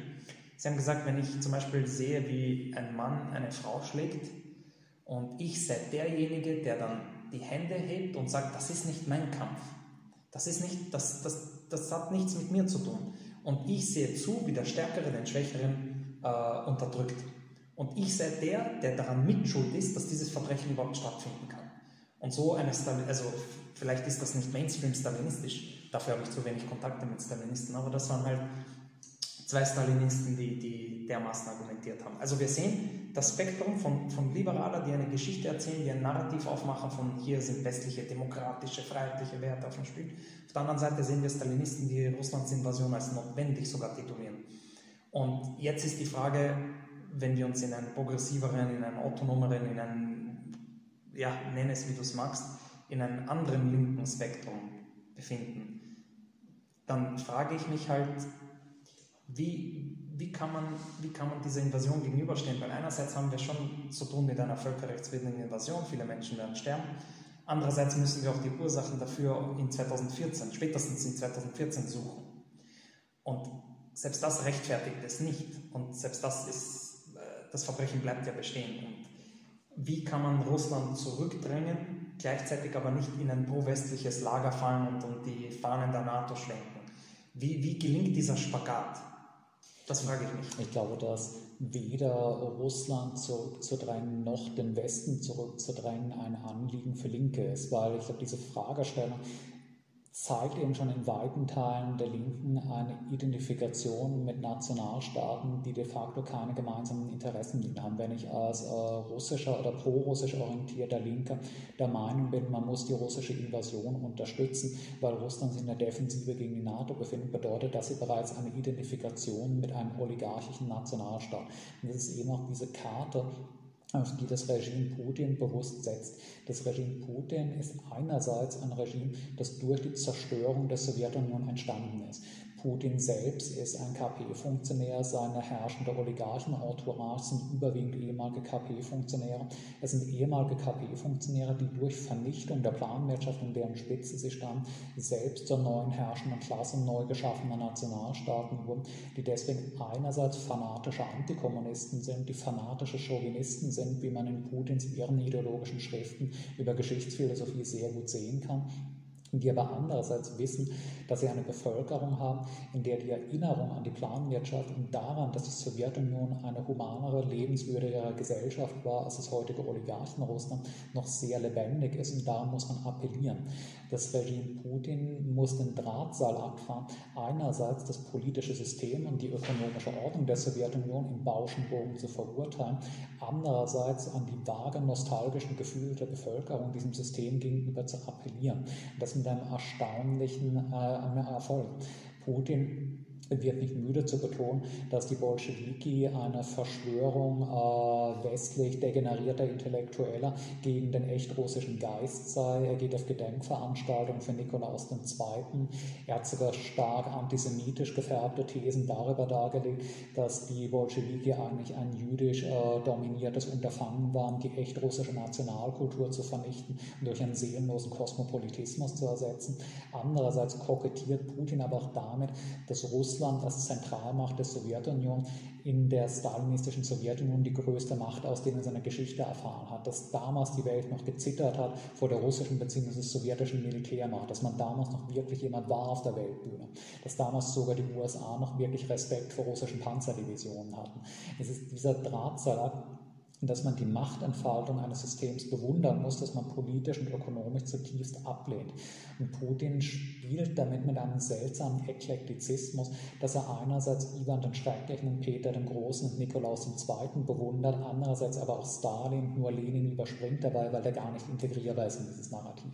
sie haben gesagt, wenn ich zum Beispiel sehe, wie ein Mann eine Frau schlägt und ich sei derjenige, der dann die Hände hebt und sagt, das ist nicht mein Kampf, das, ist nicht, das, das, das hat nichts mit mir zu tun. Und ich sehe zu, wie der Stärkere den Schwächeren äh, unterdrückt. Und ich sei der, der daran mitschuld ist, dass dieses Verbrechen überhaupt stattfinden kann. Und so eine Stalin, also vielleicht ist das nicht Mainstream-stalinistisch, dafür habe ich zu wenig Kontakte mit Stalinisten, aber das waren halt zwei Stalinisten, die, die dermaßen argumentiert haben. Also wir sehen das Spektrum von, von Liberaler, die eine Geschichte erzählen, die ein Narrativ aufmachen von hier sind westliche, demokratische, freiheitliche Werte auf dem Spiel. Auf der anderen Seite sehen wir Stalinisten, die Russlands Invasion als notwendig sogar titulieren. Und jetzt ist die Frage, wenn wir uns in einen progressiveren, in einen autonomeren, in einen ja, nenn es wie du es magst, in einem anderen linken Spektrum befinden, dann frage ich mich halt, wie, wie, kann man, wie kann man dieser Invasion gegenüberstehen? Weil einerseits haben wir schon zu tun mit einer völkerrechtswidrigen Invasion, viele Menschen werden sterben. Andererseits müssen wir auch die Ursachen dafür in 2014, spätestens in 2014 suchen. Und selbst das rechtfertigt es nicht. Und selbst das ist, äh, das Verbrechen bleibt ja bestehen. Und wie kann man Russland zurückdrängen, gleichzeitig aber nicht in ein pro-westliches Lager fallen und, und die Fahnen der NATO schwenken. Wie, wie gelingt dieser Spagat? Das frage ich mich. Ich glaube, dass weder Russland zurückzudrängen noch den Westen zurückzudrängen ein Anliegen für Linke ist, weil ich glaube, diese Fragestellung zeigt eben schon in weiten Teilen der Linken eine Identifikation mit Nationalstaaten, die de facto keine gemeinsamen Interessen haben. Wenn ich als äh, russischer oder pro-russisch orientierter Linker der Meinung bin, man muss die russische Invasion unterstützen, weil Russland sich in der Defensive gegen die NATO befindet, bedeutet das bereits eine Identifikation mit einem oligarchischen Nationalstaat. Und das ist eben auch diese Karte, auf die das Regime Putin bewusst setzt. Das Regime Putin ist einerseits ein Regime, das durch die Zerstörung der Sowjetunion entstanden ist. Putin selbst ist ein KP-Funktionär, seine herrschende Oligarchen-Entourage sind überwiegend ehemalige KP-Funktionäre. Es sind ehemalige KP-Funktionäre, die durch Vernichtung der Planwirtschaft, in deren Spitze sie standen, selbst zur neuen herrschenden Klasse neu geschaffener Nationalstaaten wurden, die deswegen einerseits fanatische Antikommunisten sind, die fanatische Chauvinisten sind, wie man in Putins ihren ideologischen Schriften über Geschichtsphilosophie sehr gut sehen kann die aber andererseits wissen, dass sie eine Bevölkerung haben, in der die Erinnerung an die Planwirtschaft und daran, dass die Sowjetunion eine humanere, lebenswürdigere Gesellschaft war als das heutige Oligarchenrussland, noch sehr lebendig ist und daran muss man appellieren. Das Regime Putin muss den Drahtseil abfahren, einerseits das politische System und die ökonomische Ordnung der Sowjetunion im Bauschenbogen zu verurteilen, andererseits an die vage nostalgischen Gefühle der Bevölkerung diesem System gegenüber zu appellieren. Das mit einem erstaunlichen äh, Erfolg. Putin wird nicht müde zu betonen, dass die Bolschewiki eine Verschwörung äh, westlich degenerierter Intellektueller gegen den echt russischen Geist sei. Er geht auf Gedenkveranstaltungen für Nikolaus II. Er hat sogar stark antisemitisch gefärbte Thesen darüber dargelegt, dass die Bolschewiki eigentlich ein jüdisch äh, dominiertes Unterfangen waren, die echt russische Nationalkultur zu vernichten und durch einen seelenlosen Kosmopolitismus zu ersetzen. Andererseits kokettiert Putin aber auch damit, dass Russland Russland als Zentralmacht der Sowjetunion in der stalinistischen Sowjetunion die größte Macht aus, denen seine Geschichte erfahren hat, dass damals die Welt noch gezittert hat vor der russischen bzw. sowjetischen Militärmacht, dass man damals noch wirklich jemand war auf der Weltbühne, dass damals sogar die USA noch wirklich Respekt vor russischen Panzerdivisionen hatten. Es ist dieser Drahtseilakt, dass man die Machtentfaltung eines Systems bewundern muss, das man politisch und ökonomisch zutiefst ablehnt. Und Putin spielt damit mit einem seltsamen Eklektizismus, dass er einerseits Ivan den Schrecklichen, Peter den Großen und Nikolaus II. bewundert, andererseits aber auch Stalin, nur Lenin überspringt dabei, weil er gar nicht integrierbar ist in dieses Narrativ.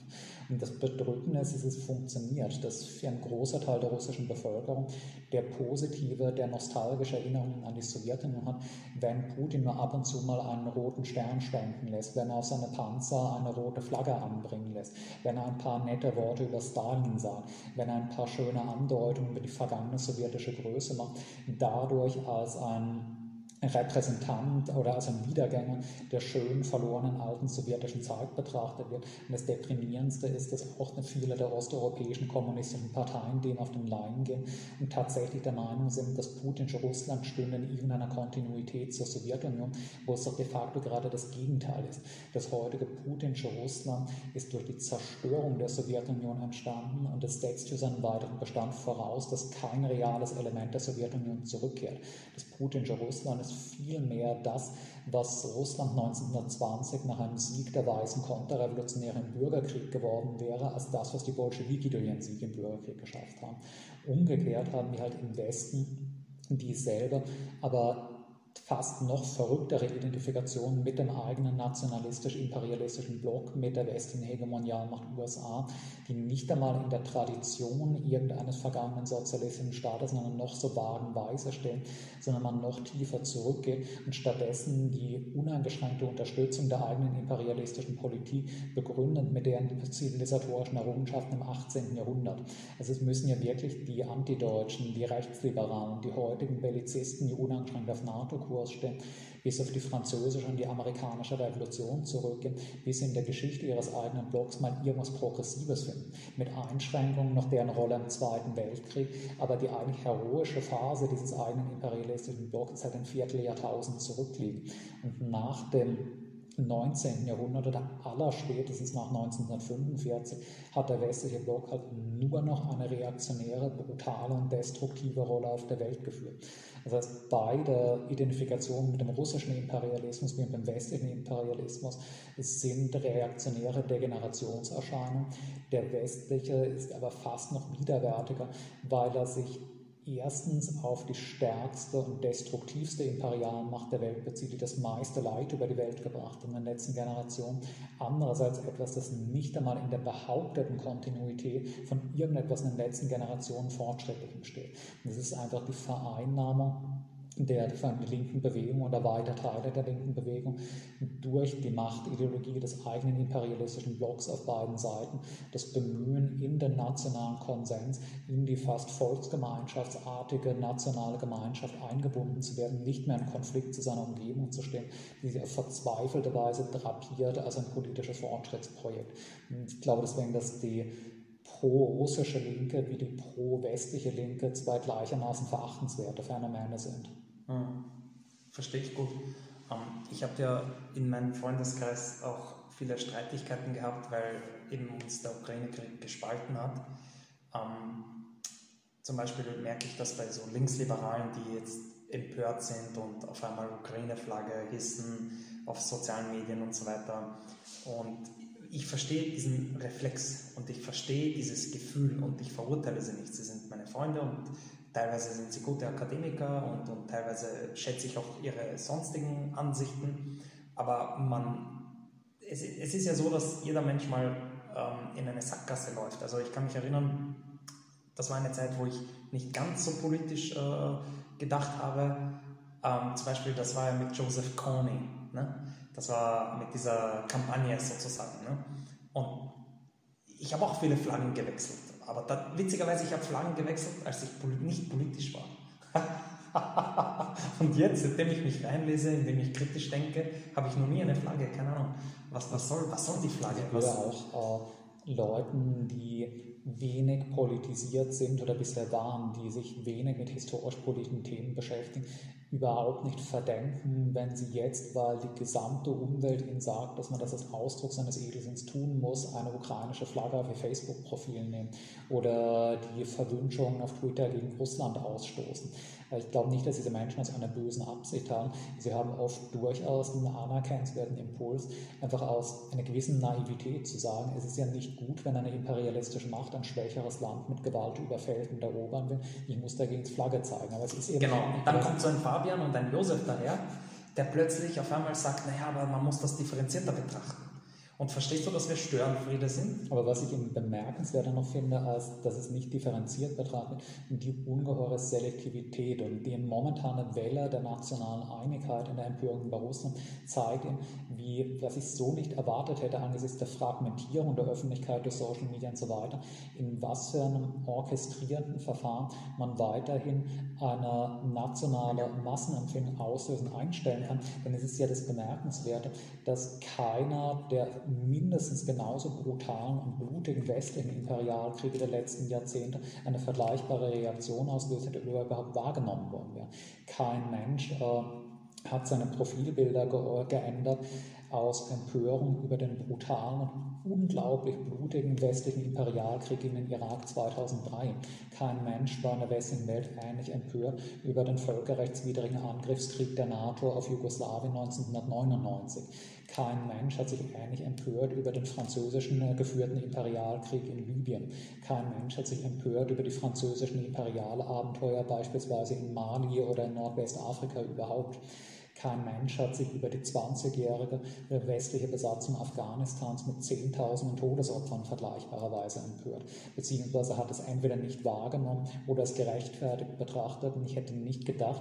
Und das Bedrückende ist, es funktioniert, dass für einen großen Teil der russischen Bevölkerung der positive, der nostalgische Erinnerungen an die Sowjetunion hat, wenn Putin nur ab und zu mal einen roten Stern schwenken lässt, wenn er auf seine Panzer eine rote Flagge anbringen lässt, wenn er ein paar nette Worte über Stalin sagt, wenn er ein paar schöne Andeutungen über die vergangene sowjetische Größe macht, dadurch als ein Repräsentant oder als ein Wiedergänger der schönen verlorenen alten sowjetischen Zeit betrachtet wird. Und das Deprimierendste ist, dass auch viele der osteuropäischen kommunistischen Parteien dem auf den Leim gehen und tatsächlich der Meinung sind, das putinsche Russland stünde in irgendeiner Kontinuität zur Sowjetunion, wo es doch de facto gerade das Gegenteil ist. Das heutige putinsche Russland ist durch die Zerstörung der Sowjetunion entstanden und es setzt für seinen weiteren Bestand voraus, dass kein reales Element der Sowjetunion zurückkehrt. Das putinsche Russland ist ist vielmehr das, was Russland 1920 nach einem Sieg der weißen Konterrevolutionäre im Bürgerkrieg geworden wäre, als das, was die Bolschewiki durch ihren Sieg im Bürgerkrieg geschafft haben. Umgekehrt haben wir halt im Westen dieselbe, aber fast noch verrücktere Identifikation mit dem eigenen nationalistisch-imperialistischen Block, mit der westlichen Hegemonialmacht USA, die nicht einmal in der Tradition irgendeines vergangenen sozialistischen Staates in einer noch so vagen Weise stehen, sondern man noch tiefer zurückgeht und stattdessen die uneingeschränkte Unterstützung der eigenen imperialistischen Politik begründet mit deren zivilisatorischen Errungenschaften im 18. Jahrhundert. Also es müssen ja wirklich die Antideutschen, die Rechtsliberalen, die heutigen Bellizisten, die uneingeschränkt auf NATO Kurs stehen, bis auf die französische und die amerikanische Revolution zurückgehen, bis in der Geschichte ihres eigenen Blocks mal irgendwas Progressives finden. Mit Einschränkungen noch deren Rolle im Zweiten Weltkrieg, aber die eigentlich heroische Phase dieses eigenen imperialistischen Blocks ist halt ein Vierteljahrtausend zurückliegen. Und nach dem 19. Jahrhundert oder allerspätestens nach 1945 hat der westliche Block halt nur noch eine reaktionäre, brutale und destruktive Rolle auf der Welt geführt. Das heißt, bei der Identifikation mit dem russischen Imperialismus wie mit dem westlichen Imperialismus sind reaktionäre Degenerationserscheinungen. Der westliche ist aber fast noch widerwärtiger, weil er sich erstens auf die stärkste und destruktivste Imperialmacht der Welt bezieht, die das meiste Leid über die Welt gebracht in den letzten Generationen. Andererseits etwas, das nicht einmal in der behaupteten Kontinuität von irgendetwas in den letzten Generationen fortschrittlich steht. Das ist einfach die Vereinnahmung der linken Bewegung oder weiter Teile der linken Bewegung durch die Machtideologie des eigenen imperialistischen Blocks auf beiden Seiten, das Bemühen in den nationalen Konsens, in die fast volksgemeinschaftsartige nationale Gemeinschaft eingebunden zu werden, nicht mehr in Konflikt zu seiner Umgebung zu stehen, die sich auf verzweifelte Weise drapiert als ein politisches Fortschrittsprojekt. Ich glaube deswegen, dass die pro-russische Linke wie die pro-westliche Linke zwei gleichermaßen verachtenswerte Phänomene sind. Hm. Verstehe ich gut. Ähm, ich habe ja in meinem Freundeskreis auch viele Streitigkeiten gehabt, weil eben uns der Ukraine-Krieg gespalten hat. Ähm, zum Beispiel merke ich das bei so Linksliberalen, die jetzt empört sind und auf einmal Ukraine-Flagge hissen auf sozialen Medien und so weiter. Und ich verstehe diesen Reflex und ich verstehe dieses Gefühl und ich verurteile sie nicht. Sie sind meine Freunde und Teilweise sind sie gute Akademiker und, und teilweise schätze ich auch ihre sonstigen Ansichten. Aber man, es, es ist ja so, dass jeder Mensch mal ähm, in eine Sackgasse läuft. Also ich kann mich erinnern, das war eine Zeit, wo ich nicht ganz so politisch äh, gedacht habe. Ähm, zum Beispiel, das war ja mit Joseph Kony. Ne? Das war mit dieser Kampagne sozusagen. Ne? Und ich habe auch viele Flaggen gewechselt. Aber da, witzigerweise, ich habe Flaggen gewechselt, als ich nicht politisch war. Und jetzt, seitdem ich mich reinlese, indem ich kritisch denke, habe ich noch nie eine Flagge, keine Ahnung. Was, was, soll, was soll die Flagge? Ich würde auch äh, Leuten, die wenig politisiert sind oder bisher waren, die sich wenig mit historisch-politischen Themen beschäftigen, überhaupt nicht verdenken, wenn sie jetzt, weil die gesamte Umwelt ihnen sagt, dass man das als Ausdruck seines Edelsinns tun muss, eine ukrainische Flagge auf ihr Facebook-Profil nehmen oder die Verwünschungen auf Twitter gegen Russland ausstoßen. Ich glaube nicht, dass diese Menschen aus einer bösen Absicht haben. Sie haben oft durchaus einen anerkennenswerten Impuls, einfach aus einer gewissen Naivität zu sagen, es ist ja nicht gut, wenn eine imperialistische Macht ein schwächeres Land mit Gewalt überfällt und erobern will. Ich muss dagegen Flagge zeigen. Aber es ist eben genau, dann kommt so ein Fabian und ein Josef daher, der plötzlich auf einmal sagt, naja, aber man muss das differenzierter betrachten. Und verstehst du, dass wir Störenfriede sind? Aber was ich eben bemerkenswerter noch finde, als dass es nicht differenziert betrachtet, die ungeheure Selektivität und die momentane Welle der nationalen Einigkeit in der Empörung über Russland zeigt eben, wie, was ich so nicht erwartet hätte angesichts der Fragmentierung der Öffentlichkeit durch Social Media und so weiter, in was für einem orchestrierten Verfahren man weiterhin eine nationale Massenempfindung auslösen, einstellen kann. Denn es ist ja das Bemerkenswerte, dass keiner der mindestens genauso brutalen und blutigen westlichen Imperialkriege der letzten Jahrzehnte eine vergleichbare Reaktion auslöst hätte überhaupt wahrgenommen worden wäre. Kein Mensch äh, hat seine Profilbilder ge geändert aus Empörung über den brutalen und unglaublich blutigen westlichen Imperialkrieg in den Irak 2003. Kein Mensch war in der westlichen Welt ähnlich empört über den völkerrechtswidrigen Angriffskrieg der NATO auf Jugoslawien 1999. Kein Mensch hat sich ähnlich empört über den französischen äh, geführten Imperialkrieg in Libyen. Kein Mensch hat sich empört über die französischen Imperialabenteuer beispielsweise in Mali oder in Nordwestafrika überhaupt. Kein Mensch hat sich über die 20-jährige äh, westliche Besatzung Afghanistans mit Zehntausenden Todesopfern vergleichbarerweise empört, beziehungsweise hat es entweder nicht wahrgenommen oder es gerechtfertigt betrachtet. Und ich hätte nicht gedacht,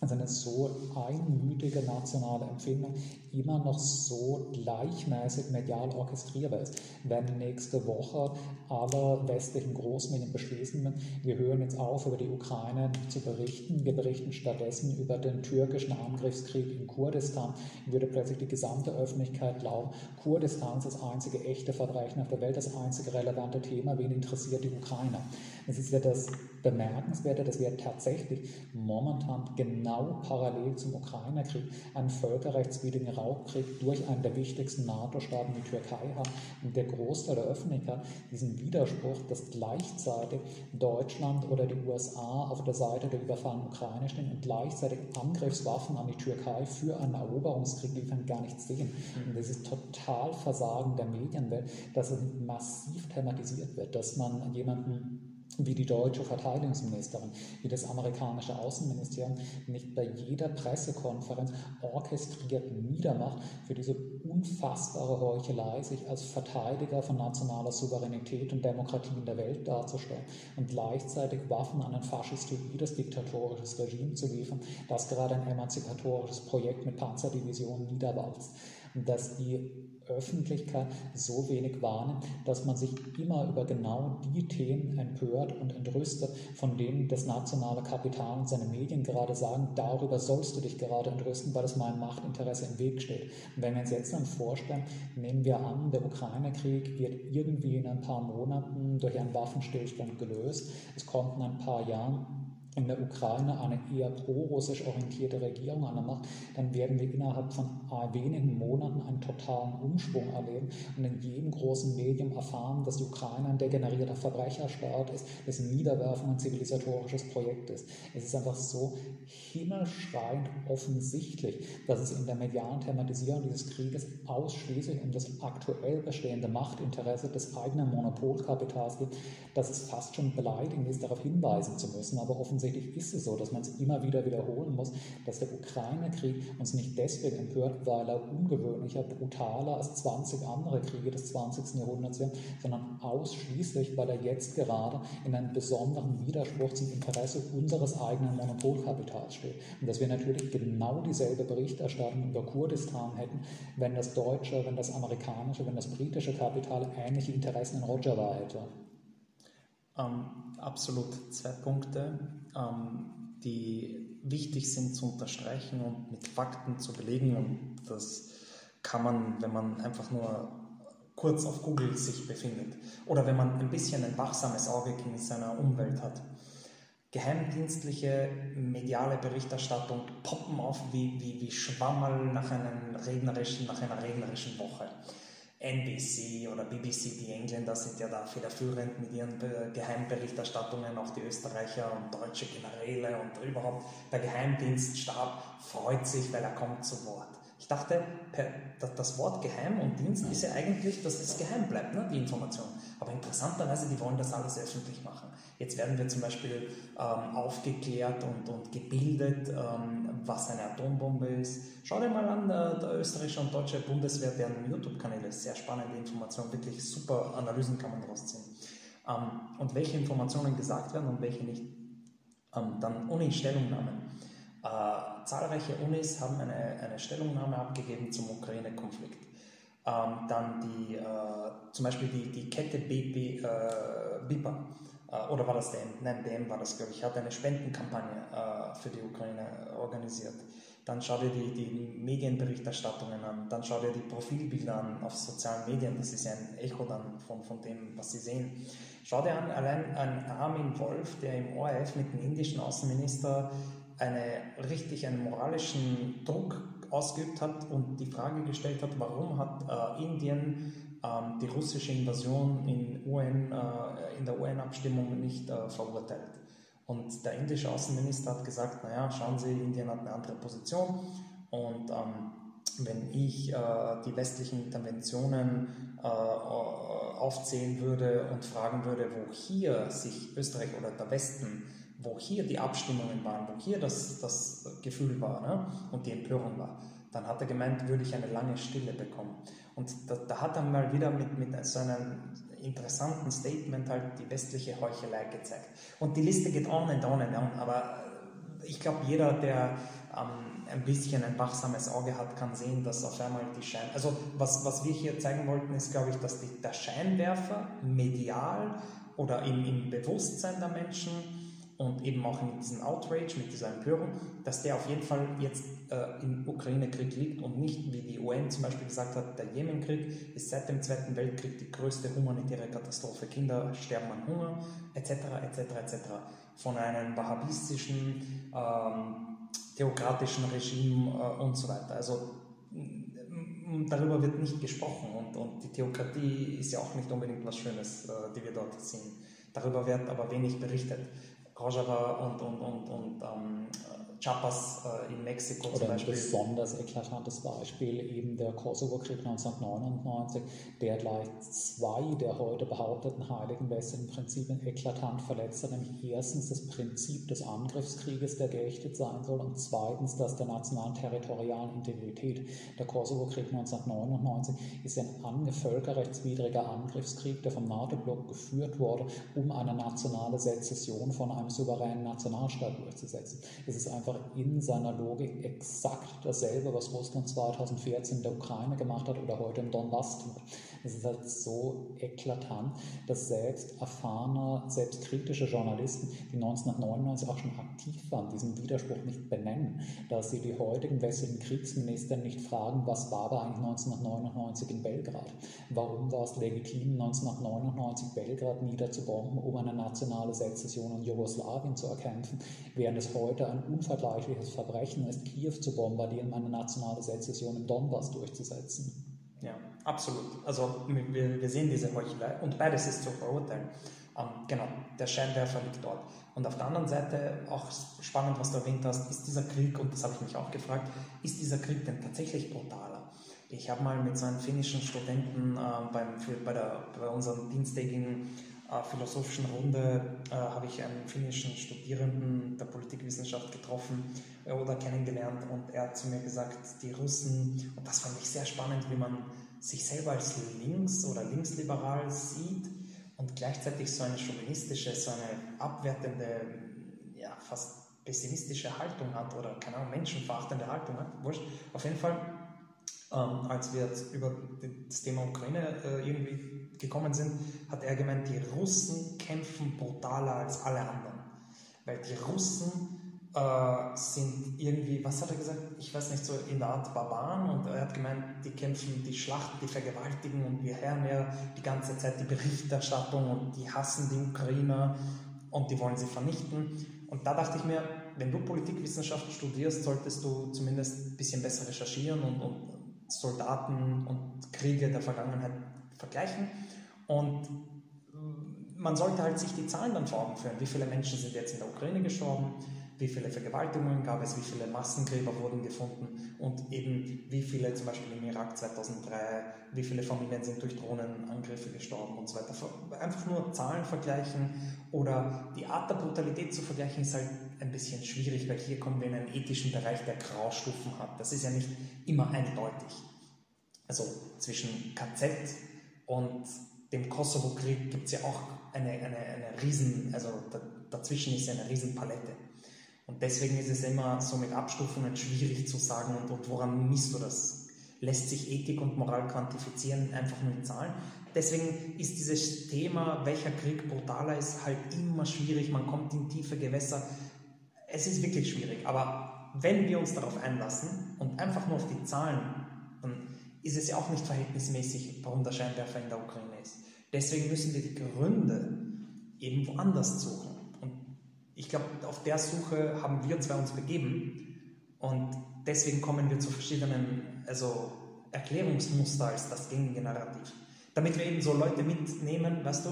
also eine so einmütige nationale Empfindung immer noch so gleichmäßig medial orchestrierbar ist. Wenn nächste Woche alle westlichen Großmedien beschließen, wir hören jetzt auf, über die Ukraine zu berichten, wir berichten stattdessen über den türkischen Angriffskrieg in Kurdistan, würde plötzlich die gesamte Öffentlichkeit glauben, Kurdistan ist das einzige echte Verbrechen auf der Welt, das einzige relevante Thema, wen interessiert die Ukraine? Es ist ja das Bemerkenswerte, dass wir tatsächlich momentan genau parallel zum Ukraine-Krieg einen völkerrechtswidrigen Raubkrieg durch einen der wichtigsten NATO-Staaten, die Türkei, haben. Und der Großteil der Öffentlichkeit diesen Widerspruch, dass gleichzeitig Deutschland oder die USA auf der Seite der überfallenen Ukraine stehen und gleichzeitig Angriffswaffen an die Türkei für einen Eroberungskrieg liefern, gar nicht sehen. Und das ist total Versagen der Medienwelt, dass es massiv thematisiert wird, dass man jemanden wie die deutsche Verteidigungsministerin, wie das amerikanische Außenministerium nicht bei jeder Pressekonferenz orchestriert niedermacht für diese unfassbare Heuchelei, sich als Verteidiger von nationaler Souveränität und Demokratie in der Welt darzustellen und gleichzeitig Waffen an ein faschistoides diktatorisches Regime zu liefern, das gerade ein emanzipatorisches Projekt mit Panzerdivisionen niederwalzt. Dass die Öffentlichkeit so wenig wahrnimmt, dass man sich immer über genau die Themen empört und entrüstet, von denen das nationale Kapital und seine Medien gerade sagen, darüber sollst du dich gerade entrüsten, weil es meinem Machtinteresse im Weg steht. Und wenn wir uns jetzt dann vorstellen, nehmen wir an, der Ukraine-Krieg wird irgendwie in ein paar Monaten durch einen Waffenstillstand gelöst. Es kommt in ein paar Jahren in der Ukraine eine eher pro-russisch orientierte Regierung an der Macht, dann werden wir innerhalb von wenigen Monaten einen totalen Umschwung erleben und in jedem großen Medium erfahren, dass die Ukraine ein degenerierter Verbrecherstaat ist, dessen Niederwerfung ein zivilisatorisches Projekt ist. Es ist einfach so himmelschreiend offensichtlich, dass es in der medialen Thematisierung dieses Krieges ausschließlich um das aktuell bestehende Machtinteresse des eigenen Monopolkapitals geht, dass es fast schon beleidigend ist, darauf hinweisen zu müssen, aber offensichtlich offensichtlich ist es so, dass man es immer wieder wiederholen muss, dass der Ukraine-Krieg uns nicht deswegen empört, weil er ungewöhnlicher, brutaler als 20 andere Kriege des 20. Jahrhunderts sind, sondern ausschließlich, weil er jetzt gerade in einem besonderen Widerspruch zum Interesse unseres eigenen Monopolkapitals steht. Und dass wir natürlich genau dieselbe Berichterstattung über Kurdistan hätten, wenn das deutsche, wenn das amerikanische, wenn das britische Kapital ähnliche Interessen in Rojava hätte. Ähm, absolut zwei Punkte, ähm, die wichtig sind zu unterstreichen und mit Fakten zu belegen. Und das kann man, wenn man einfach nur kurz auf Google sich befindet oder wenn man ein bisschen ein wachsames Auge in seiner Umwelt hat. Geheimdienstliche mediale Berichterstattung poppen auf wie, wie, wie Schwammerl nach, einem regnerischen, nach einer regnerischen Woche. NBC oder BBC, die Engländer sind ja da federführend mit ihren Geheimberichterstattungen, auch die Österreicher und deutsche Generäle und überhaupt der Geheimdienststab freut sich, weil er kommt zu Wort. Ich dachte, das Wort Geheim und Dienst ist ja eigentlich, dass das geheim bleibt, ne, die Information. Aber interessanterweise, die wollen das alles öffentlich machen. Jetzt werden wir zum Beispiel ähm, aufgeklärt und, und gebildet, ähm, was eine Atombombe ist. Schau dir mal an, äh, der österreichische und deutsche Bundeswehr, deren YouTube-Kanäle, sehr spannende Informationen, wirklich super Analysen kann man daraus ziehen. Ähm, und welche Informationen gesagt werden und welche nicht. Ähm, dann Uni-Stellungnahmen. Äh, zahlreiche Unis haben eine, eine Stellungnahme abgegeben zum Ukraine-Konflikt. Ähm, dann die, äh, zum Beispiel die, die Kette BP, äh, oder war das DM? Nein, DM war das, glaube ich, hat eine Spendenkampagne äh, für die Ukraine organisiert. Dann schau dir die, die Medienberichterstattungen an, dann schau dir die Profilbilder an auf sozialen Medien, das ist ja ein Echo dann von, von dem, was sie sehen. Schau dir an, allein an Armin Wolf, der im ORF mit dem indischen Außenminister eine, richtig einen moralischen Druck ausgeübt hat und die Frage gestellt hat, warum hat äh, Indien die russische Invasion in, UN, äh, in der UN-Abstimmung nicht äh, verurteilt. Und der indische Außenminister hat gesagt, naja, schauen Sie, Indien hat eine andere Position und ähm, wenn ich äh, die westlichen Interventionen äh, aufzählen würde und fragen würde, wo hier sich Österreich oder der Westen, wo hier die Abstimmungen waren, wo hier das, das Gefühl war ne, und die Empörung war, dann hat er gemeint, würde ich eine lange Stille bekommen. Und da, da hat er mal wieder mit, mit so einem interessanten Statement halt die westliche Heuchelei gezeigt. Und die Liste geht on and on and on, aber ich glaube, jeder, der ähm, ein bisschen ein wachsames Auge hat, kann sehen, dass auf einmal die Schein... Also was, was wir hier zeigen wollten, ist, glaube ich, dass die, der Scheinwerfer medial oder im, im Bewusstsein der Menschen und eben auch mit diesem Outrage, mit dieser Empörung, dass der auf jeden Fall jetzt äh, im Ukraine-Krieg liegt und nicht, wie die UN zum Beispiel gesagt hat, der Jemenkrieg ist seit dem Zweiten Weltkrieg die größte humanitäre Katastrophe. Kinder sterben an Hunger, etc., etc., etc. Von einem wahhabistischen, ähm, theokratischen Regime äh, und so weiter. Also darüber wird nicht gesprochen und, und die Theokratie ist ja auch nicht unbedingt was Schönes, äh, die wir dort sehen. Darüber wird aber wenig berichtet. Rojava und, und, und, und ähm, Chiapas äh, in Mexiko Oder zum Beispiel. Ein besonders eklatantes Beispiel eben der Kosovo-Krieg 1999, der gleich zwei der heute behaupteten heiligen westlichen Prinzipien eklatant verletzt hat, nämlich erstens das Prinzip des Angriffskrieges, der geächtet sein soll, und zweitens das der nationalen territorialen Integrität. Der Kosovo-Krieg 1999 ist ein angevölkerrechtswidriger Angriffskrieg, der vom NATO-Block geführt wurde, um eine nationale Sezession von einem souveränen Nationalstaat durchzusetzen. Es ist einfach einfach in seiner Logik exakt dasselbe, was Russland 2014 in der Ukraine gemacht hat oder heute im Donbass tut. Es ist halt so eklatant, dass selbst erfahrene, selbst kritische Journalisten, die 1999 auch schon aktiv waren, diesen Widerspruch nicht benennen, dass sie die heutigen westlichen Kriegsminister nicht fragen, was war da eigentlich 1999 in Belgrad? Warum war es legitim, 1999 Belgrad niederzubomben, um eine nationale Sezession in Jugoslawien zu erkämpfen, während es heute ein unvergleichliches Verbrechen ist, Kiew zu bombardieren, eine nationale Sezession im Donbass durchzusetzen? Absolut. Also wir, wir sehen diese Heuchelei und beides ist zu verurteilen. Ähm, genau, der Scheinwerfer liegt dort. Und auf der anderen Seite, auch spannend, was du erwähnt hast, ist dieser Krieg, und das habe ich mich auch gefragt, ist dieser Krieg denn tatsächlich brutaler? Ich habe mal mit so einem finnischen Studenten äh, beim, für, bei, der, bei unserem dienstägigen äh, philosophischen Runde äh, habe ich einen finnischen Studierenden der Politikwissenschaft getroffen äh, oder kennengelernt und er hat zu mir gesagt, die Russen, und das fand ich sehr spannend, wie man sich selber als links oder linksliberal sieht und gleichzeitig so eine chauvinistische, so eine abwertende, ja, fast pessimistische Haltung hat oder keine Ahnung, menschenverachtende Haltung hat. Wurscht. Auf jeden Fall ähm, als wir jetzt über das Thema Ukraine äh, irgendwie gekommen sind, hat er gemeint, die Russen kämpfen brutaler als alle anderen. Weil die Russen äh, sind irgendwie, was hat er gesagt? Ich weiß nicht, so in der Art Barbaren. Und er hat gemeint, die kämpfen die Schlachten, die vergewaltigen und wir hören ja die ganze Zeit die Berichterstattung und die hassen die Ukrainer und die wollen sie vernichten. Und da dachte ich mir, wenn du Politikwissenschaft studierst, solltest du zumindest ein bisschen besser recherchieren und, und Soldaten und Kriege der Vergangenheit vergleichen. Und man sollte halt sich die Zahlen dann vor Augen führen. Wie viele Menschen sind jetzt in der Ukraine gestorben? Wie viele Vergewaltigungen gab es? Wie viele Massengräber wurden gefunden? Und eben wie viele zum Beispiel im Irak 2003, wie viele Familien sind durch Drohnenangriffe gestorben und so weiter. Einfach nur Zahlen vergleichen oder die Art der Brutalität zu vergleichen ist halt ein bisschen schwierig, weil hier kommen wir in einen ethischen Bereich, der Graustufen hat. Das ist ja nicht immer eindeutig. Also zwischen KZ und dem Kosovo-Krieg gibt es ja auch eine, eine, eine riesen, also dazwischen ist ja eine riesen. Und deswegen ist es immer so mit Abstufungen schwierig zu sagen, und, und woran misst du das? Lässt sich Ethik und Moral quantifizieren, einfach nur in Zahlen? Deswegen ist dieses Thema, welcher Krieg brutaler ist, halt immer schwierig. Man kommt in tiefe Gewässer. Es ist wirklich schwierig. Aber wenn wir uns darauf einlassen und einfach nur auf die Zahlen, dann ist es ja auch nicht verhältnismäßig, warum der Scheinwerfer in der Ukraine ist. Deswegen müssen wir die Gründe eben woanders suchen. Ich glaube, auf der Suche haben wir zwei uns begeben. Und deswegen kommen wir zu verschiedenen also Erklärungsmuster als das gängige Narrativ. Damit wir eben so Leute mitnehmen, weißt du?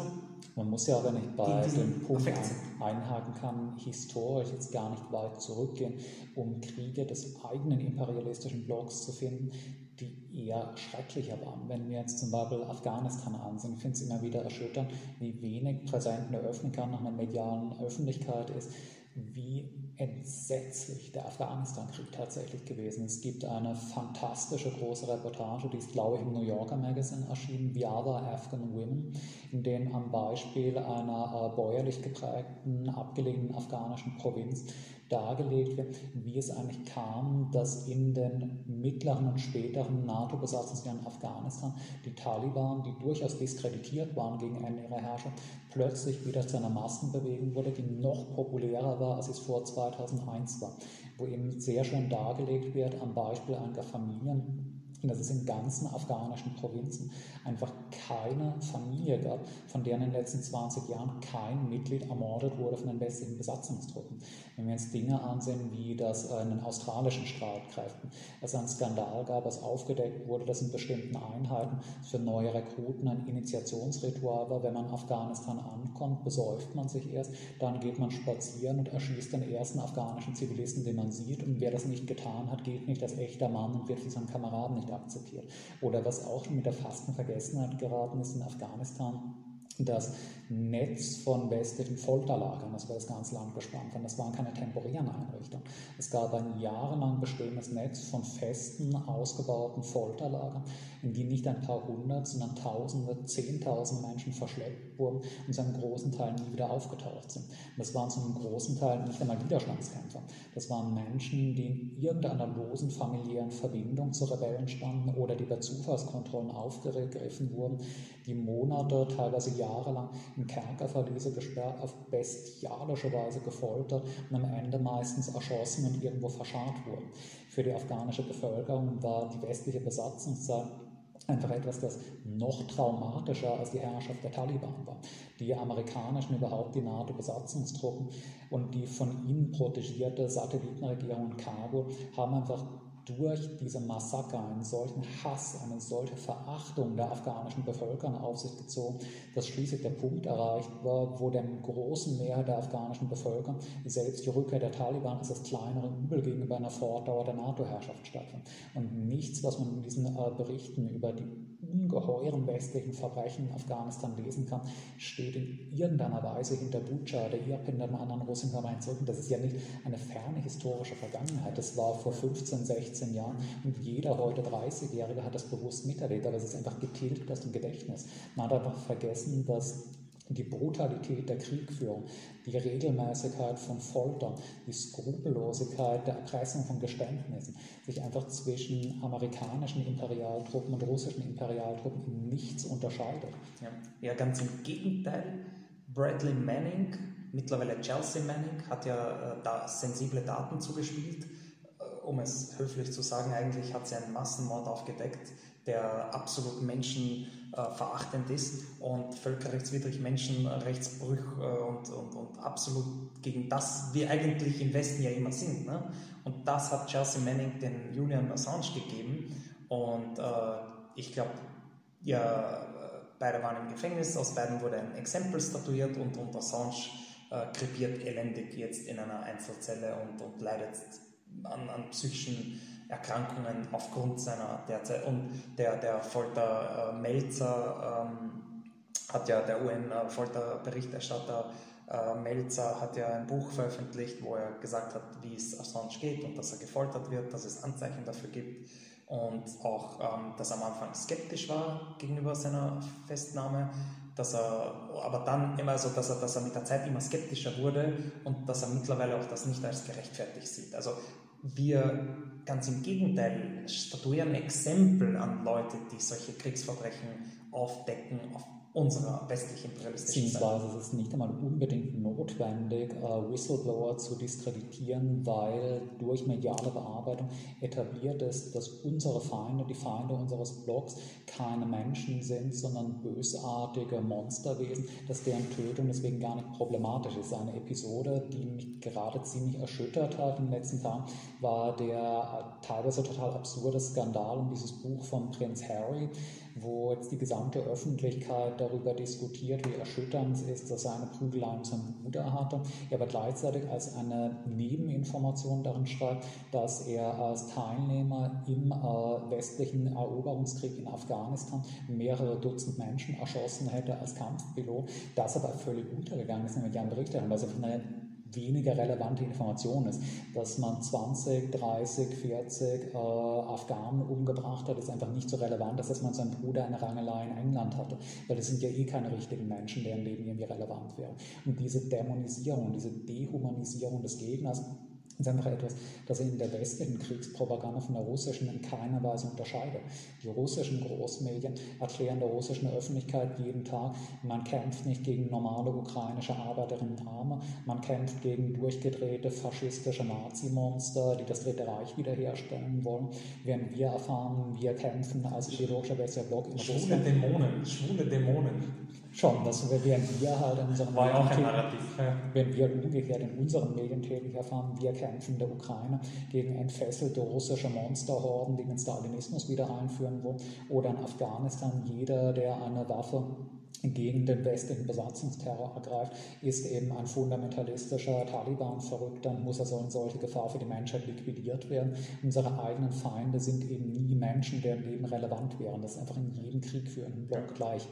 Man muss ja aber nicht bei dem Punkt ein, einhaken kann, historisch jetzt gar nicht weit zurückgehen, um Kriege des eigenen imperialistischen Blocks zu finden, die eher schrecklicher waren. Wenn wir jetzt zum Beispiel Afghanistan ansehen, ich finde es immer wieder erschütternd, wie wenig präsent in der Öffentlichkeit nach einer medialen Öffentlichkeit ist, wie entsetzlich der Afghanistan-Krieg tatsächlich gewesen ist. Es gibt eine fantastische große Reportage, die ist, glaube ich, im New Yorker Magazine erschienen, We Are Afghan Women, in dem am Beispiel einer äh, bäuerlich geprägten, abgelegenen afghanischen Provinz dargelegt wird, wie es eigentlich kam, dass in den mittleren und späteren NATO-Besatzungsjahren Afghanistan die Taliban, die durchaus diskreditiert waren gegen Ende ihrer Herrschaft, plötzlich wieder zu einer Massenbewegung wurde, die noch populärer war, als es vor 2001 war, wo eben sehr schön dargelegt wird am Beispiel einiger Familien, dass es in ganzen afghanischen Provinzen einfach keine Familie gab, von der in den letzten 20 Jahren kein Mitglied ermordet wurde von den westlichen Besatzungstruppen. Wenn wir uns Dinge ansehen, wie das in den australischen Streitkräften, es einen Skandal gab, als aufgedeckt wurde, dass in bestimmten Einheiten für neue Rekruten ein Initiationsritual war, wenn man in Afghanistan ankommt, besäuft man sich erst, dann geht man spazieren und erschießt den ersten afghanischen Zivilisten, den man sieht und wer das nicht getan hat, gilt nicht als echter Mann und wird von seinen Kameraden nicht akzeptiert. Oder was auch mit der Fastenvergessenheit geraten ist in Afghanistan, das Netz von westlichen Folterlagern, das war das ganze Land gespannt und das waren keine temporären Einrichtungen. Es gab ein jahrelang bestehendes Netz von festen, ausgebauten Folterlagern, die nicht ein paar hundert, sondern Tausende, Zehntausende Menschen verschleppt wurden und zu einem großen Teil nie wieder aufgetaucht sind. Und das waren zu einem großen Teil nicht einmal Widerstandskämpfer. Das waren Menschen, die in irgendeiner losen familiären Verbindung zu Rebellen standen oder die bei Zufallskontrollen aufgegriffen wurden, die Monate, teilweise jahrelang in Kerkerverliese gesperrt, auf bestialische Weise gefoltert und am Ende meistens erschossen und irgendwo verscharrt wurden. Für die afghanische Bevölkerung war die westliche Besatzungszeit einfach etwas, das noch traumatischer als die Herrschaft der Taliban war. Die amerikanischen, überhaupt die NATO-Besatzungstruppen und die von ihnen protegierte Satellitenregierung in Kabul haben einfach durch diese Massaker einen solchen Hass, eine solche Verachtung der afghanischen Bevölkerung auf sich gezogen, dass schließlich der Punkt erreicht war, wo der großen Mehrheit der afghanischen Bevölkerung selbst die Rückkehr der Taliban als das kleinere Übel gegenüber einer Fortdauer der NATO-Herrschaft stattfand. Und nichts, was man in diesen äh, Berichten über die ungeheuren westlichen Verbrechen in Afghanistan lesen kann, steht in irgendeiner Weise hinter Bucha oder Irpin, den anderen russischen. Und das ist ja nicht eine ferne historische Vergangenheit. Das war vor 15, 16 Jahren und jeder heute 30-Jährige hat das bewusst miterlebt, aber es ist einfach getilgt aus dem Gedächtnis. Man hat einfach vergessen, dass die Brutalität der Kriegführung, die Regelmäßigkeit von Folter, die Skrupellosigkeit der Erpressung von Geständnissen sich einfach zwischen amerikanischen Imperialtruppen und russischen Imperialtruppen in nichts unterscheidet. Ja, ja ganz im Gegenteil. Bradley Manning, mittlerweile Chelsea Manning, hat ja äh, da sensible Daten zugespielt. Äh, um es höflich zu sagen, eigentlich hat sie einen Massenmord aufgedeckt, der absolut Menschen äh, verachtend ist und völkerrechtswidrig Menschenrechtsbrüch äh, und, und, und absolut gegen das wir eigentlich im Westen ja immer sind. Ne? Und das hat Chelsea Manning den Julian Assange gegeben und äh, ich glaube, ja, beide waren im Gefängnis, aus beiden wurde ein Exempel statuiert und, und Assange äh, krepiert elendig jetzt in einer Einzelzelle und, und leidet an, an psychischen Erkrankungen aufgrund seiner derzeit und der, der Folter äh, Melzer ähm, hat ja der UN-Folterberichterstatter äh, Melzer hat ja ein Buch veröffentlicht, wo er gesagt hat, wie es Assange geht und dass er gefoltert wird, dass es Anzeichen dafür gibt und auch, ähm, dass er am Anfang skeptisch war gegenüber seiner Festnahme, dass er aber dann immer so, dass er, dass er mit der Zeit immer skeptischer wurde und dass er mittlerweile auch das nicht als gerechtfertigt sieht. Also wir ganz im Gegenteil statuieren Exempel an Leute, die solche Kriegsverbrechen aufdecken, auf unserer westlichen imperialistischen Beziehungsweise es ist nicht einmal unbedingt notwendig, äh, Whistleblower zu diskreditieren, weil durch mediale Bearbeitung etabliert ist, dass unsere Feinde, die Feinde unseres Blogs, keine Menschen sind, sondern bösartige Monsterwesen, dass deren Tötung deswegen gar nicht problematisch ist. Eine Episode, die mich gerade ziemlich erschüttert hat in den letzten Tagen, war der teilweise total absurde Skandal um dieses Buch von Prinz Harry, wo jetzt die gesamte Öffentlichkeit darüber diskutiert, wie erschütternd es ist, dass er eine Prügelei mit seinem Bruder hatte, er aber gleichzeitig als eine Nebeninformation darin schreibt, dass er als Teilnehmer im äh, westlichen Eroberungskrieg in Afghanistan mehrere Dutzend Menschen erschossen hätte als Kampfpilot, das aber völlig untergegangen ist der medialen Berichterstattung, weil es einfach eine weniger relevante Information ist. Dass man 20, 30, 40 äh, Afghanen umgebracht hat, ist einfach nicht so relevant, als dass man seinen Bruder eine Rangelei in England hatte. Weil das sind ja eh keine richtigen Menschen, deren Leben irgendwie relevant wäre. Und diese Dämonisierung, diese Dehumanisierung des Gegners, ist einfach etwas, das ich in der westlichen Kriegspropaganda von der russischen in keiner Weise unterscheide. Die russischen Großmedien erklären der russischen Öffentlichkeit jeden Tag, man kämpft nicht gegen normale ukrainische Arbeiterinnen und Arme, man kämpft gegen durchgedrehte faschistische Nazi-Monster, die das Dritte Reich wiederherstellen wollen, während wir erfahren, wir kämpfen als ideologischer Block in Schwule Russland. Dämonen, schwule Dämonen. Schon, das werden wir halt in unserem War auch ein Narrativ. Ja. Wenn wir umgekehrt in unseren Medien tätig erfahren, wir kämpfen in der Ukraine gegen entfesselte russische Monsterhorden, die den Stalinismus wieder einführen wollen, oder in Afghanistan jeder, der eine Waffe gegen den westlichen Besatzungsterror ergreift, ist eben ein fundamentalistischer Taliban-Verrückter und muss also in solche Gefahr für die Menschheit liquidiert werden. Unsere eigenen Feinde sind eben nie Menschen, deren Leben relevant wären. Das ist einfach in jedem Krieg für einen Block gleich.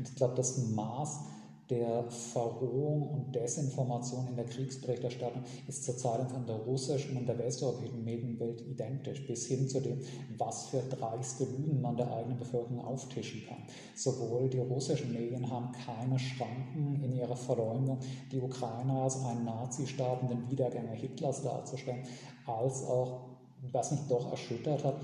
Und ich glaube, das Maß der Verrohung und Desinformation in der Kriegsberichterstattung ist zurzeit von der russischen und der westeuropäischen Medienwelt identisch, bis hin zu dem, was für dreiste Lügen man der eigenen Bevölkerung auftischen kann. Sowohl die russischen Medien haben keine Schranken in ihrer Verleumdung, die Ukrainer als einen Nazistaat und den Wiedergänger Hitlers darzustellen, als auch, was mich doch erschüttert hat,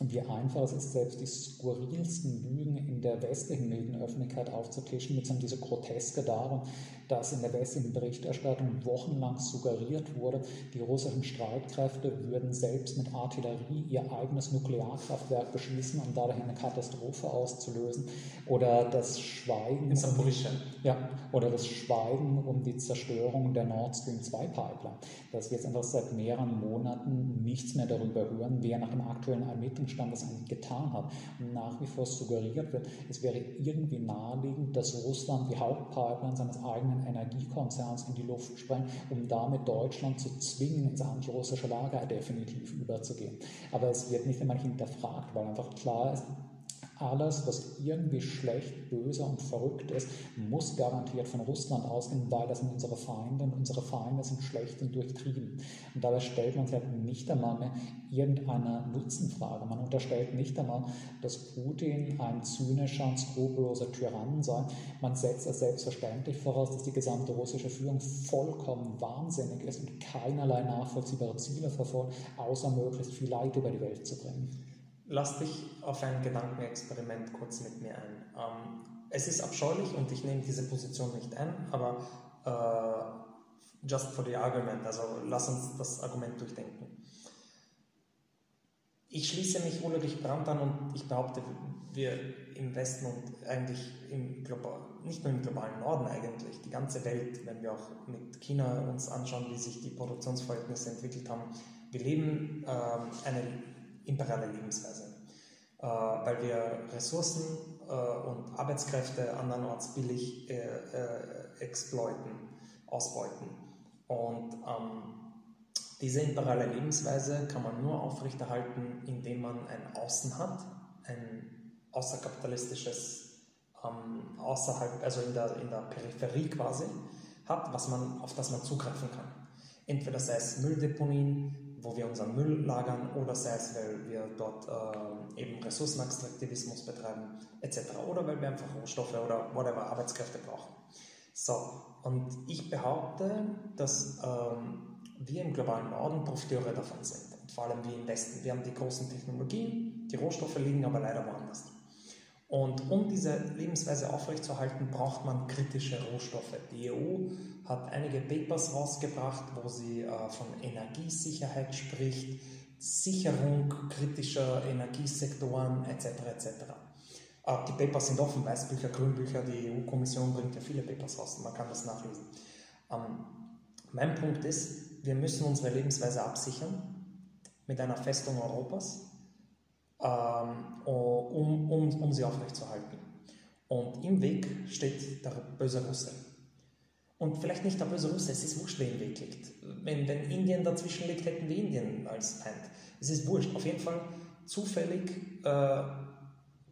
wie einfach es ist, selbst die skurrilsten Lügen in der westlichen Medienöffentlichkeit aufzutischen, mit so dieser Groteske darum, dass in der westlichen Berichterstattung wochenlang suggeriert wurde, die russischen Streitkräfte würden selbst mit Artillerie ihr eigenes Nuklearkraftwerk beschießen, um dadurch eine Katastrophe auszulösen. Oder das Schweigen. Um, ja, oder das Schweigen um die Zerstörung der Nord Stream 2 Pipeline. Dass wir jetzt einfach seit mehreren Monaten nichts mehr darüber hören, wer nach dem aktuellen Ermittlungsstand das eigentlich getan hat. Und nach wie vor suggeriert wird, es wäre irgendwie naheliegend, dass Russland die Hauptpipeline seines eigenen Energiekonzerns in die Luft sprengen, um damit Deutschland zu zwingen, ins antirussische Lager definitiv überzugehen. Aber es wird nicht einmal hinterfragt, weil einfach klar ist, alles, was irgendwie schlecht, böse und verrückt ist, muss garantiert von Russland ausgehen, weil das sind unsere Feinde und unsere Feinde sind schlecht und durchtrieben. Und dabei stellt man sich halt nicht einmal mehr irgendeine Nutzenfrage. Man unterstellt nicht einmal, dass Putin ein zynischer und skrupelloser Tyrann sei. Man setzt es selbstverständlich voraus, dass die gesamte russische Führung vollkommen wahnsinnig ist und keinerlei nachvollziehbare Ziele verfolgt, außer möglichst viel Leid über die Welt zu bringen. Lass dich auf ein Gedankenexperiment kurz mit mir ein. Ähm, es ist abscheulich und ich nehme diese Position nicht ein, aber äh, just for the argument, also lass uns das Argument durchdenken. Ich schließe mich Ulrich Brandt an und ich behaupte, wir im Westen und eigentlich im Global, nicht nur im globalen Norden eigentlich, die ganze Welt, wenn wir auch mit China uns anschauen, wie sich die Produktionsverhältnisse entwickelt haben, wir leben äh, eine imperiale Lebensweise. äh, weil wir Ressourcen äh, und Arbeitskräfte andernorts billig äh, äh, exploiten, ausbeuten. Und ähm, diese imperiale Lebensweise kann man nur aufrechterhalten, indem man ein Außen hat, ein außerkapitalistisches, ähm, außerhalb, also in der, in der Peripherie quasi, hat, was man, auf das man zugreifen kann. Entweder sei es Mülldeponien, wo wir unseren Müll lagern, oder sei es, weil wir dort äh, eben Ressourcenextraktivismus betreiben, etc. Oder weil wir einfach Rohstoffe oder whatever Arbeitskräfte brauchen. So, und ich behaupte, dass ähm, wir im globalen Norden Profiteure davon sind. Und vor allem wir im Westen. Wir haben die großen Technologien, die Rohstoffe liegen aber leider woanders. Und um diese Lebensweise aufrechtzuerhalten, braucht man kritische Rohstoffe. Die EU hat einige Papers rausgebracht, wo sie äh, von Energiesicherheit spricht, Sicherung kritischer Energiesektoren etc. etc. Äh, die Papers sind offen, Weißbücher, Grünbücher, die EU-Kommission bringt ja viele Papers raus, man kann das nachlesen. Ähm, mein Punkt ist, wir müssen unsere Lebensweise absichern mit einer Festung Europas ähm, um, um, um sie aufrechtzuerhalten. Und im Weg steht der böse Russe. Und vielleicht nicht der böse Russe, es ist wurscht, wer im Weg liegt. Wenn, wenn Indien dazwischen liegt, hätten wir Indien als Feind. Es ist wurscht. Auf jeden Fall zufällig äh,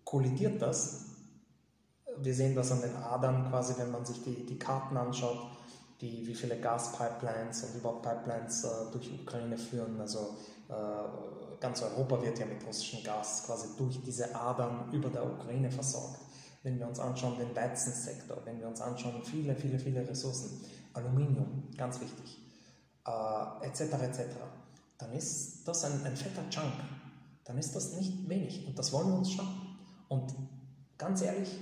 kollidiert das. Wir sehen das an den Adern quasi, wenn man sich die, die Karten anschaut, die, wie viele Gaspipelines und überhaupt Pipelines äh, durch Ukraine führen. Also äh, ganz Europa wird ja mit russischem Gas quasi durch diese Adern über der Ukraine versorgt. Wenn wir uns anschauen den Weizensektor, wenn wir uns anschauen viele, viele, viele Ressourcen, Aluminium, ganz wichtig, äh, etc., etc., dann ist das ein, ein fetter Chunk. Dann ist das nicht wenig und das wollen wir uns schaffen. Und ganz ehrlich,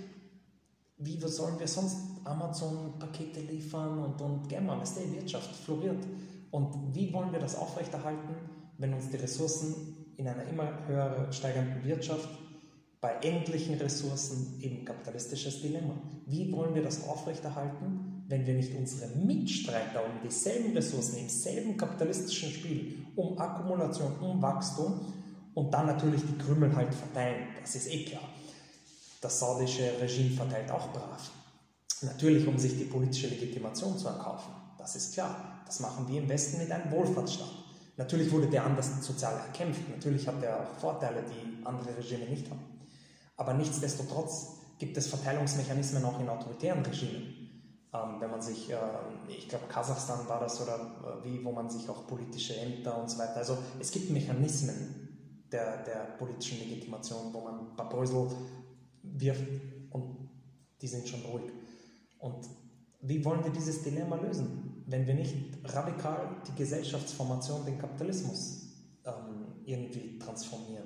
wie sollen wir sonst Amazon-Pakete liefern und, und Gamma, weißt die Wirtschaft floriert. Und wie wollen wir das aufrechterhalten? Wenn uns die Ressourcen in einer immer höher steigenden Wirtschaft bei endlichen Ressourcen eben kapitalistisches Dilemma. Wie wollen wir das aufrechterhalten, wenn wir nicht unsere Mitstreiter um dieselben Ressourcen im selben kapitalistischen Spiel, um Akkumulation, um Wachstum und dann natürlich die Krümel halt verteilen? Das ist eh klar. Das saudische Regime verteilt auch brav. Natürlich, um sich die politische Legitimation zu erkaufen. Das ist klar. Das machen wir im Westen mit einem Wohlfahrtsstaat. Natürlich wurde der anders sozial erkämpft, natürlich hat er auch Vorteile, die andere Regime nicht haben. Aber nichtsdestotrotz gibt es Verteilungsmechanismen auch in autoritären Regimen. Ähm, wenn man sich, äh, ich glaube Kasachstan war das oder äh, wie, wo man sich auch politische Ämter und so weiter, also es gibt Mechanismen der, der politischen Legitimation, wo man ein paar Brösel wirft und die sind schon ruhig. Und wie wollen wir dieses Dilemma lösen? wenn wir nicht radikal die Gesellschaftsformation, den Kapitalismus ähm, irgendwie transformieren.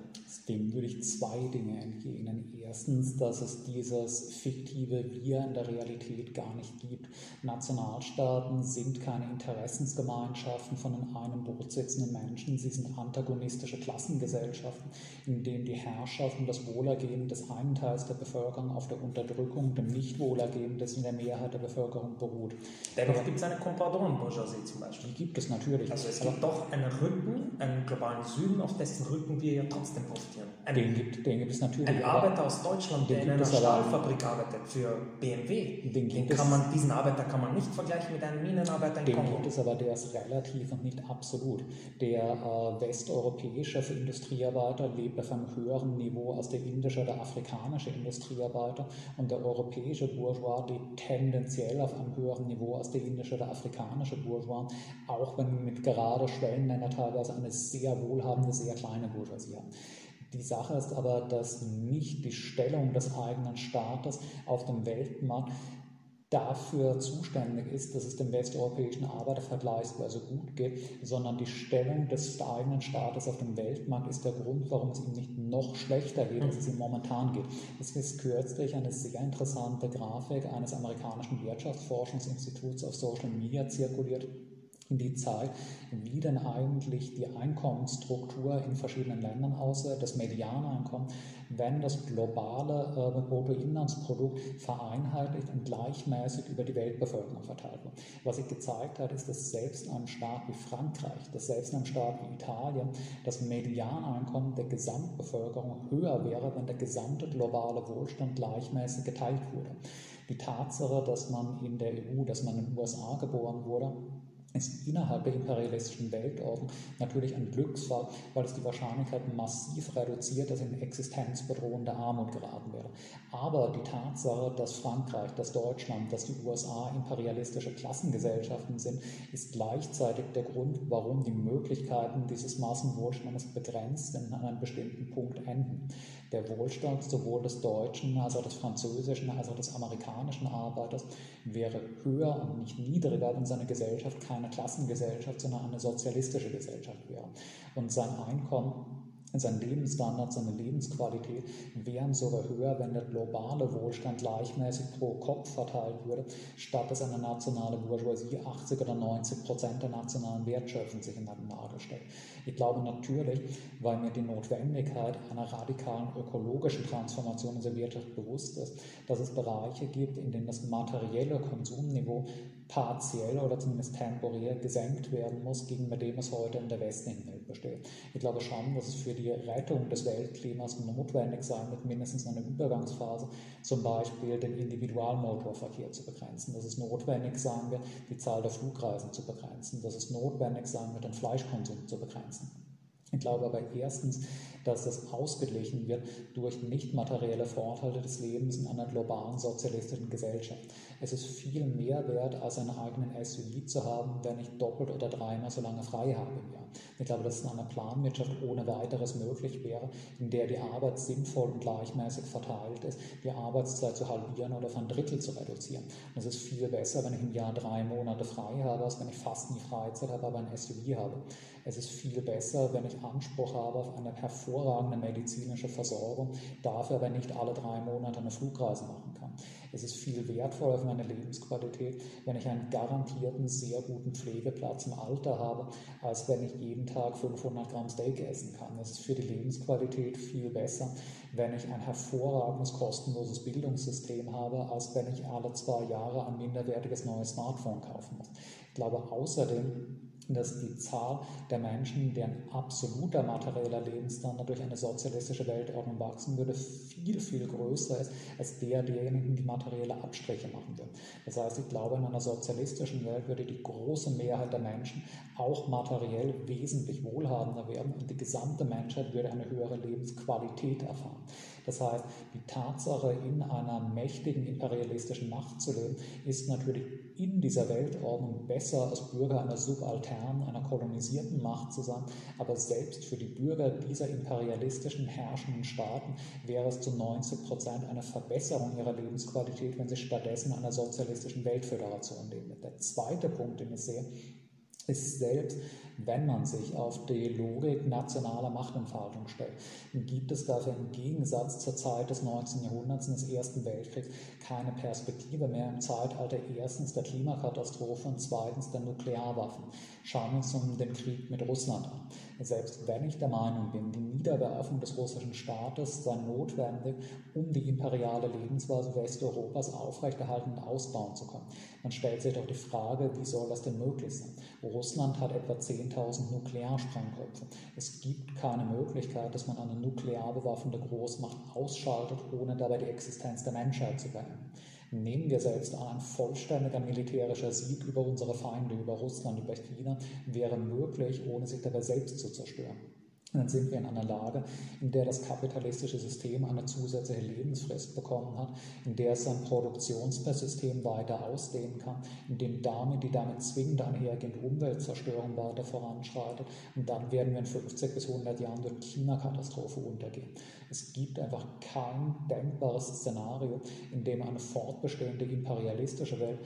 Dem würde ich zwei Dinge entgegnen. Erstens, dass es dieses fiktive Wir in der Realität gar nicht gibt. Nationalstaaten sind keine Interessensgemeinschaften von in einem Boot sitzenden Menschen. Sie sind antagonistische Klassengesellschaften, in denen die Herrschaft und das Wohlergehen des einen Teils der Bevölkerung auf der Unterdrückung, dem Nichtwohlergehen des in der Mehrheit der Bevölkerung beruht. Dennoch gibt es eine Compradon-Bourgeoisie zum Beispiel. Die gibt es natürlich. Also es gibt doch einen Rücken, einen globalen Süden, auf dessen Rücken wir ja trotzdem profitieren. Ein, den, gibt, den gibt es natürlich. Ein Arbeiter aus Deutschland, der in einer Stahlfabrik arbeitet für BMW, den, den kann man, diesen Arbeiter kann man nicht vergleichen mit einem Minenarbeiter in den Kongo. Den gibt es aber, der ist relativ und nicht absolut. Der äh, westeuropäische Industriearbeiter lebt auf einem höheren Niveau als der indische oder afrikanische Industriearbeiter und der europäische Bourgeois lebt tendenziell auf einem höheren Niveau als der indische oder afrikanische Bourgeois, auch wenn mit gerade Schwellenländer teilweise eine sehr wohlhabende, sehr kleine Bourgeoisie. Die Sache ist aber, dass nicht die Stellung des eigenen Staates auf dem Weltmarkt dafür zuständig ist, dass es dem westeuropäischen Arbeiter vergleichsweise gut geht, sondern die Stellung des eigenen Staates auf dem Weltmarkt ist der Grund, warum es ihm nicht noch schlechter geht, als es ihm momentan geht. Es ist kürzlich eine sehr interessante Grafik eines amerikanischen Wirtschaftsforschungsinstituts auf Social Media zirkuliert, die Zeit, wie denn eigentlich die Einkommensstruktur in verschiedenen Ländern aussieht, das Medianeinkommen, wenn das globale äh, Bruttoinlandsprodukt vereinheitlicht und gleichmäßig über die Weltbevölkerung verteilt wird. Was sich gezeigt hat, ist, dass selbst in einem Staat wie Frankreich, dass selbst in einem Staat wie Italien das Medianeinkommen der Gesamtbevölkerung höher wäre, wenn der gesamte globale Wohlstand gleichmäßig geteilt wurde. Die Tatsache, dass man in der EU, dass man in den USA geboren wurde, ist innerhalb der imperialistischen Weltordnung natürlich ein Glücksfall, weil es die Wahrscheinlichkeit massiv reduziert, dass in existenzbedrohende Armut geraten wäre. Aber die Tatsache, dass Frankreich, dass Deutschland, dass die USA imperialistische Klassengesellschaften sind, ist gleichzeitig der Grund, warum die Möglichkeiten dieses Massenwohlstandes begrenzt sind an einem bestimmten Punkt enden. Der Wohlstand sowohl des deutschen als auch des französischen als auch des amerikanischen Arbeiters wäre höher und nicht niedriger, wenn seine Gesellschaft keine Klassengesellschaft, sondern eine sozialistische Gesellschaft wäre. Und sein Einkommen sein Lebensstandard, seine Lebensqualität wären sogar höher, wenn der globale Wohlstand gleichmäßig pro Kopf verteilt würde, statt dass eine nationale Bourgeoisie 80 oder 90 Prozent der nationalen Wertschöpfung sich in den Nagel stellt. Ich glaube natürlich, weil mir die Notwendigkeit einer radikalen ökologischen Transformation unserer Wirtschaft bewusst ist, dass es Bereiche gibt, in denen das materielle Konsumniveau partiell oder zumindest temporär gesenkt werden muss gegenüber dem es heute in der westlichen Welt besteht. Ich glaube schon, dass es für die Rettung des Weltklimas notwendig sein wird, mindestens eine Übergangsphase zum Beispiel den Individualmotorverkehr zu begrenzen, dass es notwendig sein wird, die Zahl der Flugreisen zu begrenzen, dass es notwendig sein wird, den Fleischkonsum zu begrenzen. Ich glaube aber erstens, dass das ausgeglichen wird durch nicht materielle Vorteile des Lebens in einer globalen sozialistischen Gesellschaft. Es ist viel mehr wert, als einen eigenen SUV zu haben, wenn ich doppelt oder dreimal so lange frei habe im Jahr. Ich glaube, dass es in einer Planwirtschaft ohne weiteres möglich wäre, in der die Arbeit sinnvoll und gleichmäßig verteilt ist, die Arbeitszeit zu halbieren oder ein Drittel zu reduzieren. Und es ist viel besser, wenn ich im Jahr drei Monate frei habe, als wenn ich fast nie Freizeit habe, aber ein SUV habe. Es ist viel besser, wenn ich Anspruch habe auf eine hervorragende medizinische Versorgung, dafür aber nicht alle drei Monate eine Flugreise machen kann. Es ist viel wertvoller für meine Lebensqualität, wenn ich einen garantierten, sehr guten Pflegeplatz im Alter habe, als wenn ich jeden Tag 500 Gramm Steak essen kann. Es ist für die Lebensqualität viel besser, wenn ich ein hervorragendes, kostenloses Bildungssystem habe, als wenn ich alle zwei Jahre ein minderwertiges neues Smartphone kaufen muss. Ich glaube außerdem, dass die Zahl der Menschen, deren absoluter materieller Lebensstandard durch eine sozialistische Weltordnung wachsen würde, viel, viel größer ist als der derjenigen, die materielle Abstriche machen würden. Das heißt, ich glaube, in einer sozialistischen Welt würde die große Mehrheit der Menschen auch materiell wesentlich wohlhabender werden und die gesamte Menschheit würde eine höhere Lebensqualität erfahren. Das heißt, die Tatsache, in einer mächtigen imperialistischen Macht zu leben, ist natürlich in dieser Weltordnung besser als Bürger einer subalternen, einer kolonisierten Macht zu sein. Aber selbst für die Bürger dieser imperialistischen herrschenden Staaten wäre es zu 90 Prozent eine Verbesserung ihrer Lebensqualität, wenn sie stattdessen in einer sozialistischen Weltföderation leben. Der zweite Punkt, den ich sehe, ist selbst, wenn man sich auf die Logik nationaler Machtentfaltung stellt, gibt es dafür im Gegensatz zur Zeit des 19. Jahrhunderts und des Ersten Weltkriegs keine Perspektive mehr im Zeitalter erstens der Klimakatastrophe und zweitens der Nuklearwaffen. Schauen wir uns nun den Krieg mit Russland an. Selbst wenn ich der Meinung bin, die Niederwerfung des russischen Staates sei notwendig, um die imperiale Lebensweise Westeuropas aufrechterhalten und ausbauen zu können, dann stellt sich doch die Frage, wie soll das denn möglich sein? Russland hat etwa 10.000 Nuklearsprengköpfe. Es gibt keine Möglichkeit, dass man eine nuklear bewaffnete Großmacht ausschaltet, ohne dabei die Existenz der Menschheit zu beenden. Nehmen wir selbst an, ein vollständiger militärischer Sieg über unsere Feinde, über Russland, über China, wäre möglich, ohne sich dabei selbst zu zerstören. Dann sind wir in einer Lage, in der das kapitalistische System eine zusätzliche Lebensfrist bekommen hat, in der es sein Produktionssystem weiter ausdehnen kann, in dem damit die damit zwingend einhergehende Umweltzerstörung weiter voranschreitet. Und dann werden wir in 50 bis 100 Jahren durch Klimakatastrophe untergehen. Es gibt einfach kein denkbares Szenario, in dem eine fortbestehende imperialistische Welt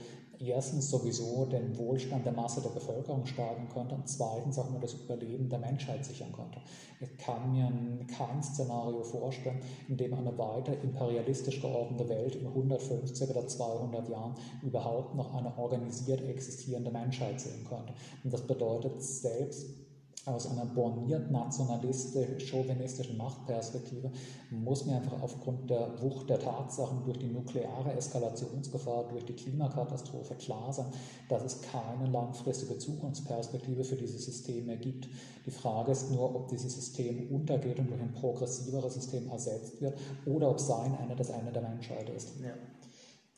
erstens sowieso den Wohlstand der Masse der Bevölkerung steigern könnte und zweitens auch nur das Überleben der Menschheit sichern könnte. Ich kann mir kein Szenario vorstellen, in dem eine weiter imperialistisch geordnete Welt in 150 oder 200 Jahren überhaupt noch eine organisiert existierende Menschheit sehen könnte. Und das bedeutet, selbst aus einer borniert nationalistisch, chauvinistischen Machtperspektive muss mir einfach aufgrund der Wucht der Tatsachen durch die nukleare Eskalationsgefahr, durch die Klimakatastrophe klar sein, dass es keine langfristige Zukunftsperspektive für dieses System mehr gibt. Die Frage ist nur, ob dieses System untergeht und durch ein progressiveres System ersetzt wird oder ob sein Ende das Ende der Menschheit ist. Ja.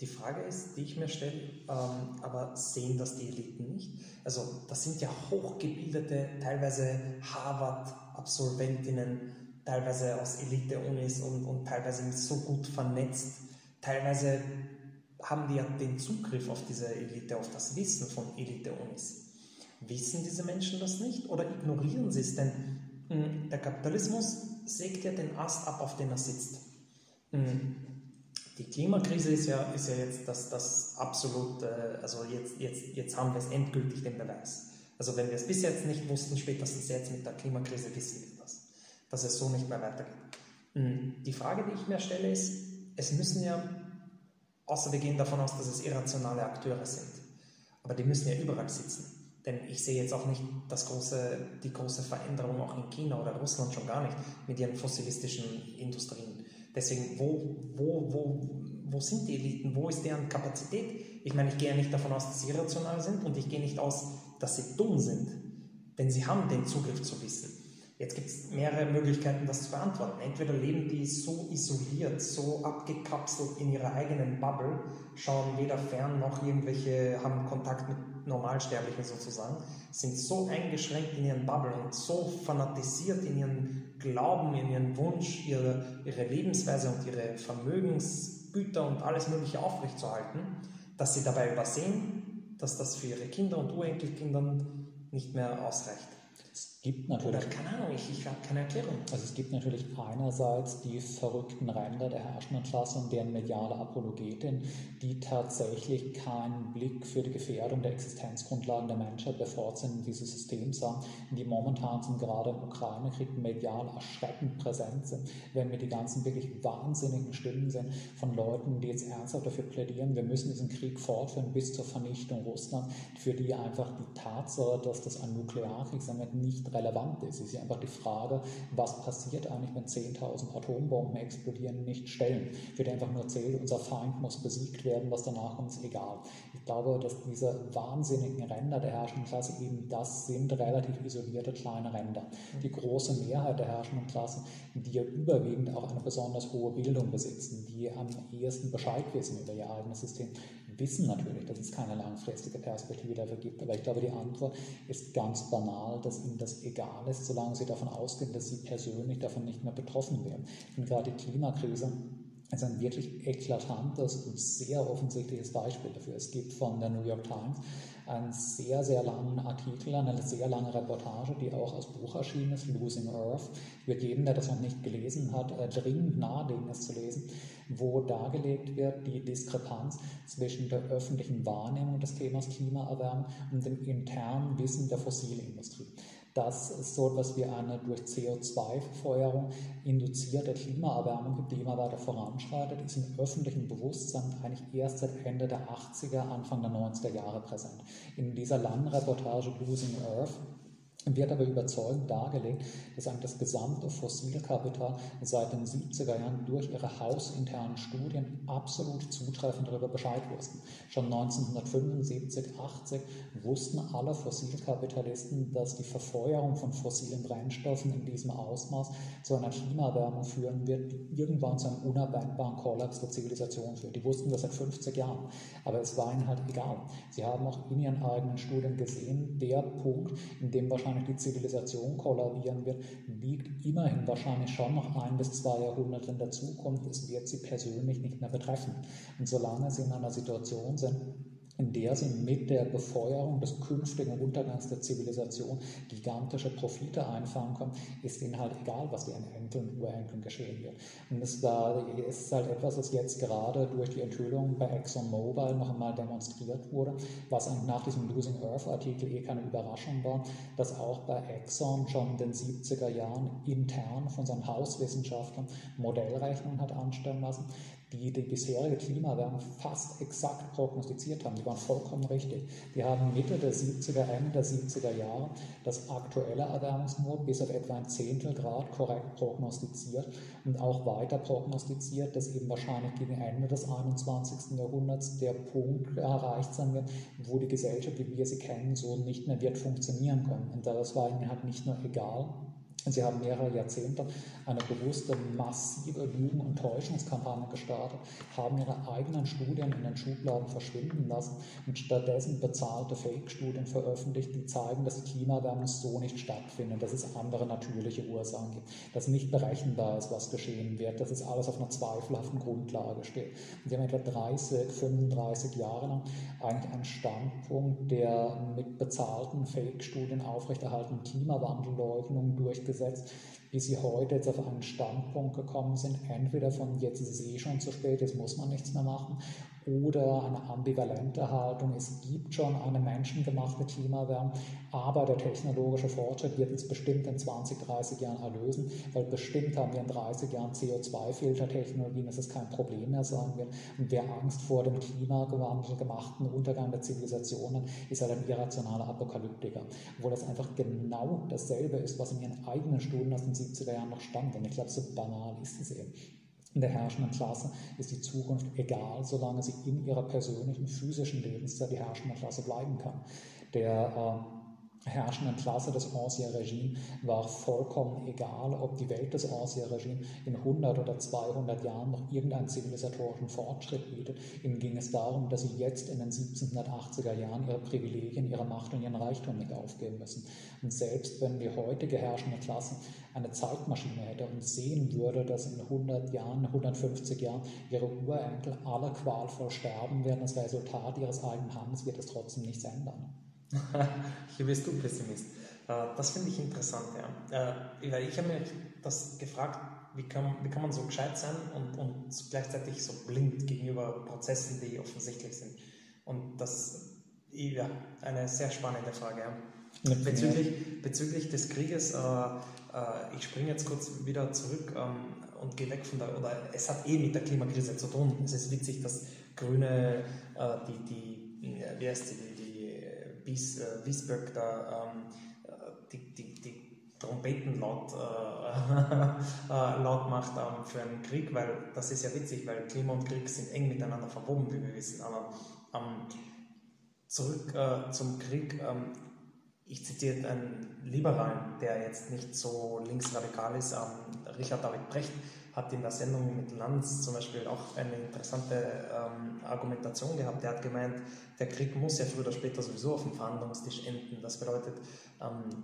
Die Frage ist, die ich mir stelle, ähm, aber sehen das die Eliten nicht? Also das sind ja hochgebildete, teilweise Harvard-Absolventinnen, teilweise aus Elite-Unis und, und teilweise so gut vernetzt. Teilweise haben die ja den Zugriff auf diese Elite, auf das Wissen von Elite-Unis. Wissen diese Menschen das nicht oder ignorieren sie es? Denn mh, hm, der Kapitalismus sägt ja den Ast ab, auf den er sitzt. Mh, hm, die Klimakrise ist ja, ist ja jetzt das, das absolut, äh, also jetzt, jetzt, jetzt haben wir es endgültig den Beweis. Also wenn wir es bis jetzt nicht wussten, spätestens jetzt mit der Klimakrise wissen wir das, dass es so nicht mehr weitergeht. Hm, die Frage, die ich mir stelle, ist, es müssen ja, außer wir gehen davon aus, dass es irrationale Akteure sind, aber die müssen ja überall sitzen. Denn ich sehe jetzt auch nicht das große, die große Veränderung auch in China oder Russland schon gar nicht mit ihren fossilistischen Industrien. Deswegen, wo, wo, wo, wo sind die Eliten? Wo ist deren Kapazität? Ich meine, ich gehe ja nicht davon aus, dass sie irrational sind und ich gehe nicht aus, dass sie dumm sind. Denn sie haben den Zugriff zu Wissen. Jetzt gibt es mehrere Möglichkeiten, das zu beantworten. Entweder leben die so isoliert, so abgekapselt in ihrer eigenen Bubble, schauen weder fern noch irgendwelche, haben Kontakt mit Normalsterblichen sozusagen, sind so eingeschränkt in ihren Bubble und so fanatisiert in ihren Glauben, in ihren Wunsch, ihre, ihre Lebensweise und ihre Vermögensgüter und alles Mögliche aufrechtzuerhalten, dass sie dabei übersehen, dass das für ihre Kinder und Urenkelkinder nicht mehr ausreicht gibt natürlich. Oder keine Ahnung, ich, ich habe keine Erklärung. Also es gibt natürlich einerseits die verrückten Ränder der herrschenden Klasse und deren mediale Apologetin, die tatsächlich keinen Blick für die Gefährdung der Existenzgrundlagen der Menschheit bevorzugen dieses Systems haben, die momentan sind gerade im Ukraine-Krieg medial erschreckend präsent sind. Wenn wir die ganzen wirklich wahnsinnigen Stimmen sehen von Leuten, die jetzt ernsthaft dafür plädieren, wir müssen diesen Krieg fortführen bis zur Vernichtung Russlands, für die einfach die Tatsache, dass das ein Nuklearkrieg sein wird, nicht relevant ist. Es ist ja einfach die Frage, was passiert eigentlich, wenn 10.000 Atombomben explodieren, nicht stellen. Die einfach nur zählt, unser Feind muss besiegt werden, was danach ist egal. Ich glaube, dass diese wahnsinnigen Ränder der herrschenden Klasse eben das sind, relativ isolierte kleine Ränder. Die große Mehrheit der herrschenden Klasse, die ja überwiegend auch eine besonders hohe Bildung besitzen, die am ehesten Bescheid wissen über ihr eigenes System, wissen natürlich, dass es keine langfristige Perspektive dafür gibt. Aber ich glaube, die Antwort ist ganz banal, dass ihnen das egal ist, solange sie davon ausgehen, dass sie persönlich davon nicht mehr betroffen werden. Und gerade die Klimakrise ist ein wirklich eklatantes und sehr offensichtliches Beispiel dafür. Es gibt von der New York Times einen sehr, sehr langen Artikel, eine sehr lange Reportage, die auch als Buch erschienen ist, Losing Earth. Ich würde jedem, der das noch nicht gelesen hat, äh, dringend nahelegen, es zu lesen, wo dargelegt wird die Diskrepanz zwischen der öffentlichen Wahrnehmung des Themas Klimaerwärmung und dem internen Wissen der Fossilindustrie dass es so etwas wie eine durch CO2-Verfeuerung induzierte Klimaerwärmung die immer weiter voranschreitet, ist im öffentlichen Bewusstsein eigentlich erst seit Ende der 80er, Anfang der 90er Jahre präsent. In dieser langen Reportage Losing Earth wird aber überzeugend dargelegt, dass eigentlich das gesamte Fossilkapital seit den 70er Jahren durch ihre hausinternen Studien absolut zutreffend darüber Bescheid wussten. Schon 1975, 80 wussten alle Fossilkapitalisten, dass die Verfeuerung von fossilen Brennstoffen in diesem Ausmaß zu einer Klimaerwärmung führen wird, die irgendwann zu einem unabwendbaren Kollaps der Zivilisation führt. Die wussten das seit 50 Jahren, aber es war ihnen halt egal. Sie haben auch in ihren eigenen Studien gesehen, der Punkt, in dem wahrscheinlich wahrscheinlich die Zivilisation kollabieren wird, liegt immerhin wahrscheinlich schon noch ein bis zwei Jahrhunderte in der Zukunft. Es wird sie persönlich nicht mehr betreffen. Und solange sie in einer Situation sind, in der sie mit der Befeuerung des künftigen Untergangs der Zivilisation gigantische Profite einfahren können, ist ihnen halt egal, was ihren Enkeln Urenkeln geschehen wird. Und das ist halt etwas, was jetzt gerade durch die Enthüllung bei ExxonMobil noch einmal demonstriert wurde, was nach diesem Losing Earth Artikel eh keine Überraschung war, dass auch bei Exxon schon in den 70er Jahren intern von seinen Hauswissenschaftlern Modellrechnungen hat anstellen lassen, die die bisherige Klimaerwärmung fast exakt prognostiziert haben. Die waren vollkommen richtig. Die haben Mitte der 70er, Ende der 70er Jahre das aktuelle Erwärmungsniveau bis auf etwa ein Zehntel Grad korrekt prognostiziert und auch weiter prognostiziert, dass eben wahrscheinlich gegen Ende des 21. Jahrhunderts der Punkt erreicht sein wird, wo die Gesellschaft, wie wir sie kennen, so nicht mehr wird funktionieren können. Und das war ihnen halt nicht nur egal, Sie haben mehrere Jahrzehnte eine bewusste, massive Lügen- und Täuschungskampagne gestartet, haben ihre eigenen Studien in den Schubladen verschwinden lassen und stattdessen bezahlte Fake-Studien veröffentlicht, die zeigen, dass die Klimaerwärmung so nicht stattfindet, dass es andere natürliche Ursachen gibt, dass nicht berechenbar ist, was geschehen wird, dass es alles auf einer zweifelhaften Grundlage steht. Und sie haben etwa 30, 35 Jahre lang eigentlich einen Standpunkt der mit bezahlten Fake-Studien aufrechterhaltenen Klimawandelleugnung durchgesetzt gesetzt, bis sie heute jetzt auf einen Standpunkt gekommen sind, entweder von jetzt ist es eh schon zu spät, jetzt muss man nichts mehr machen, oder eine ambivalente Haltung. Es gibt schon eine menschengemachte Klimaerwärmung, aber der technologische Fortschritt wird uns bestimmt in 20, 30 Jahren erlösen, weil bestimmt haben wir in 30 Jahren CO2-Filtertechnologien, dass es kein Problem mehr sein wird. Und wer Angst vor dem Klimawandel gemachten Untergang der Zivilisationen ist halt ein irrationaler Apokalyptiker. Obwohl das einfach genau dasselbe ist, was in ihren eigenen Studien aus den 70er Jahren noch stand. Und ich glaube, so banal ist es eben in der herrschenden Klasse ist die Zukunft egal, solange sie in ihrer persönlichen physischen Lebenszeit die herrschende Klasse bleiben kann. Der äh, herrschenden Klasse des Ancien-Regime war vollkommen egal, ob die Welt des Ancien-Regime in 100 oder 200 Jahren noch irgendeinen zivilisatorischen Fortschritt bietet. Ihnen ging es darum, dass sie jetzt in den 1780er Jahren ihre Privilegien, ihre Macht und ihren Reichtum nicht aufgeben müssen. Und selbst wenn die heutige herrschende Klasse eine Zeitmaschine hätte und sehen würde, dass in 100 Jahren, 150 Jahren ihre Urenkel alle qualvoll sterben werden, als Resultat ihres eigenen Handels, wird es trotzdem nichts ändern. Hier bist du Pessimist. Äh, das finde ich interessant, ja. Äh, ich habe mir das gefragt, wie kann, wie kann man so gescheit sein und, und gleichzeitig so blind gegenüber Prozessen, die offensichtlich sind. Und das ja, eine sehr spannende Frage. Ja. Bezüglich, bezüglich des Krieges, äh, äh, ich springe jetzt kurz wieder zurück ähm, und gehe weg von der, oder es hat eh mit der Klimakrise zu tun. Es ist witzig, dass Grüne äh, die, die, wie heißt die, bis äh, Wiesberg da ähm, äh, die, die, die Trompeten laut, äh, äh, laut macht ähm, für einen Krieg, weil das ist ja witzig, weil Klima und Krieg sind eng miteinander verwoben, wie wir wissen. Aber ähm, zurück äh, zum Krieg. Ähm, ich zitiere einen Liberalen, der jetzt nicht so linksradikal ist, ähm, Richard David Brecht, hat in der Sendung mit Lanz zum Beispiel auch eine interessante ähm, Argumentation gehabt. Der hat gemeint, der Krieg muss ja früher oder später sowieso auf dem Verhandlungstisch enden. Das bedeutet, ähm,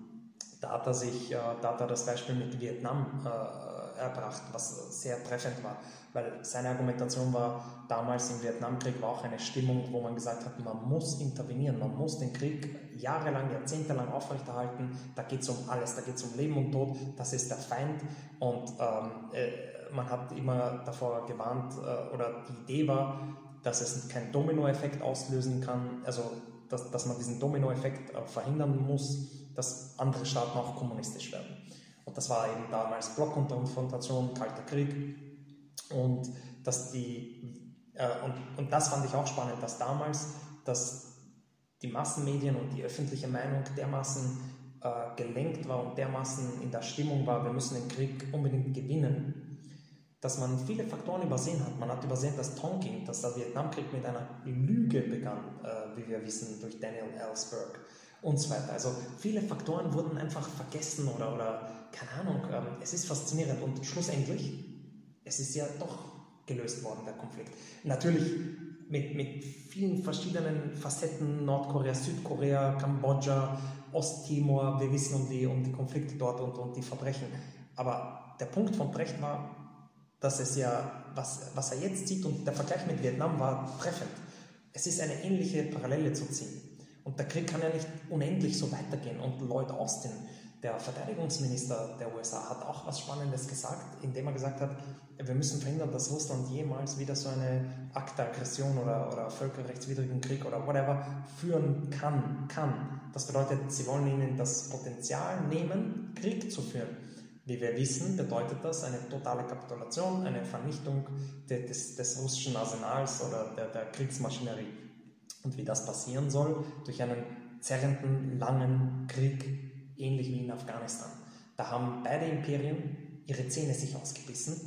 da, hat er sich, äh, da hat er das Beispiel mit Vietnam äh, erbracht, was sehr treffend war. Weil seine Argumentation war, damals im Vietnamkrieg war auch eine Stimmung, wo man gesagt hat, man muss intervenieren, man muss den Krieg jahrelang, jahrzehntelang aufrechterhalten. Da geht es um alles, da geht es um Leben und Tod, das ist der Feind. Und ähm, äh, man hat immer davor gewarnt äh, oder die Idee war, dass es keinen Dominoeffekt auslösen kann, also dass, dass man diesen Dominoeffekt äh, verhindern muss, dass andere Staaten auch kommunistisch werden. Und das war eben damals Blockkonfrontation, Kalter Krieg und dass die äh, und, und das fand ich auch spannend, dass damals dass die Massenmedien und die öffentliche Meinung dermaßen gelenkt war und dermaßen in der Stimmung war, wir müssen den Krieg unbedingt gewinnen, dass man viele Faktoren übersehen hat. Man hat übersehen, dass Tonking, dass der Vietnamkrieg mit einer Lüge begann, äh, wie wir wissen, durch Daniel Ellsberg und so weiter. Also viele Faktoren wurden einfach vergessen oder, oder keine Ahnung. Ähm, es ist faszinierend und schlussendlich, es ist ja doch gelöst worden, der Konflikt. Natürlich mit, mit vielen verschiedenen Facetten, Nordkorea, Südkorea, Kambodscha, Osttimor, wir wissen um die, um die Konflikte dort und, und die Verbrechen. Aber der Punkt von Brecht war, dass es ja, was, was er jetzt sieht und der Vergleich mit Vietnam war treffend. Es ist eine ähnliche Parallele zu ziehen. Und der Krieg kann ja nicht unendlich so weitergehen. Und Lloyd Austin, der Verteidigungsminister der USA, hat auch was Spannendes gesagt, indem er gesagt hat, wir müssen verhindern, dass Russland jemals wieder so eine Akt Aggression oder, oder völkerrechtswidrigen Krieg oder whatever führen kann, kann. Das bedeutet, sie wollen ihnen das Potenzial nehmen, Krieg zu führen. Wie wir wissen, bedeutet das eine totale Kapitulation, eine Vernichtung des, des russischen Arsenals oder der, der Kriegsmaschinerie. Und wie das passieren soll, durch einen zerrenden, langen Krieg, ähnlich wie in Afghanistan. Da haben beide Imperien ihre Zähne sich ausgebissen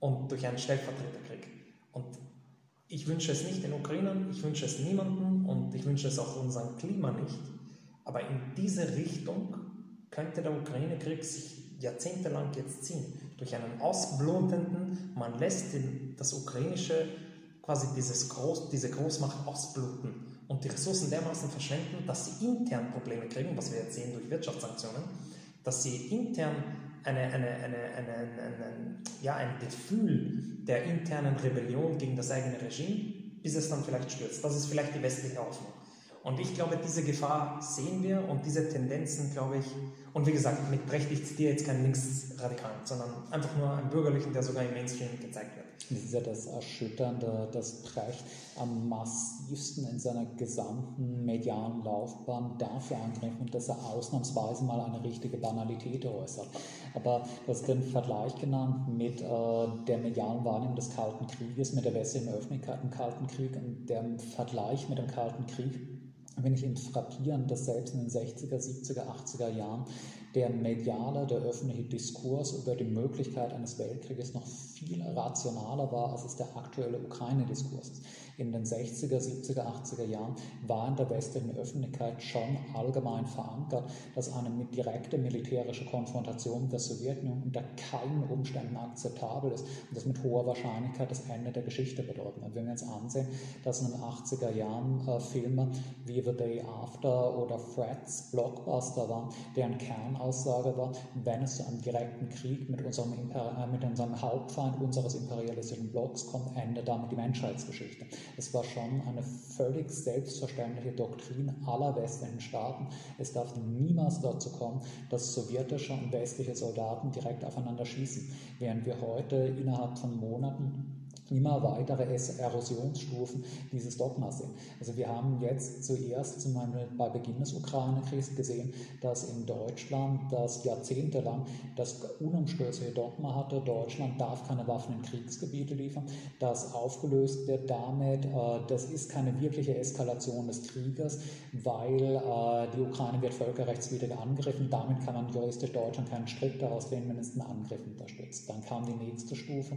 und durch einen Stellvertreterkrieg. Und ich wünsche es nicht den Ukrainern, ich wünsche es niemandem und ich wünsche es auch unserem Klima nicht. Aber in diese Richtung könnte der Ukraine-Krieg sich jahrzehntelang jetzt ziehen. Durch einen ausblutenden, man lässt das ukrainische, quasi dieses Groß, diese Großmacht ausbluten und die Ressourcen dermaßen verschwenden, dass sie intern Probleme kriegen, was wir jetzt sehen durch Wirtschaftssanktionen, dass sie intern eine, eine, eine, ja, ein Gefühl der internen Rebellion gegen das eigene Regime, bis es dann vielleicht stürzt. Das ist vielleicht die westliche Hoffnung. Und ich glaube, diese Gefahr sehen wir und diese Tendenzen, glaube ich, und wie gesagt, mit Brecht, ich zitiere jetzt keinen Linksradikalen, sondern einfach nur einen bürgerlichen, der sogar im Mainstream gezeigt wird. Das ist ja das Erschütternde, dass Brecht am massivsten in seiner gesamten medialen Laufbahn dafür angegriffen wird, dass er ausnahmsweise mal eine richtige Banalität äußert. Aber du hast den Vergleich genannt mit äh, der medialen Wahrnehmung des Kalten Krieges, mit der westlichen Öffentlichkeit im Kalten Krieg und der Vergleich mit dem Kalten Krieg finde ich eben frappierend, dass selbst in den 60er, 70er, 80er Jahren der mediale, der öffentliche Diskurs über die Möglichkeit eines Weltkrieges noch viel rationaler war, als es der aktuelle Ukraine-Diskurs ist in den 60er, 70er, 80er Jahren war in der westlichen Öffentlichkeit schon allgemein verankert, dass eine direkte militärische Konfrontation der Sowjetunion unter keinen Umständen akzeptabel ist und das mit hoher Wahrscheinlichkeit das Ende der Geschichte bedeuten. Und wenn wir uns ansehen, dass in den 80er Jahren äh, Filme wie The Day After oder Freds Blockbuster waren, deren Kernaussage war, wenn es zu einem direkten Krieg mit unserem, Imper äh, mit unserem Hauptfeind unseres imperialistischen Blocks kommt, endet damit die Menschheitsgeschichte. Es war schon eine völlig selbstverständliche Doktrin aller westlichen Staaten. Es darf niemals dazu kommen, dass sowjetische und westliche Soldaten direkt aufeinander schießen, während wir heute innerhalb von Monaten immer weitere Erosionsstufen dieses Dogmas sind. Also wir haben jetzt zuerst zum Beispiel bei Beginn des Ukraine-Kriegs gesehen, dass in Deutschland das jahrzehntelang das unumstößliche Dogma hatte, Deutschland darf keine Waffen in Kriegsgebiete liefern. Das aufgelöst wird damit, äh, das ist keine wirkliche Eskalation des Krieges, weil äh, die Ukraine wird völkerrechtswidrig angegriffen. Damit kann man juristisch Deutschland keinen Strick daraus lehnen, wenn es einen Angriff unterstützt. Dann kam die nächste Stufe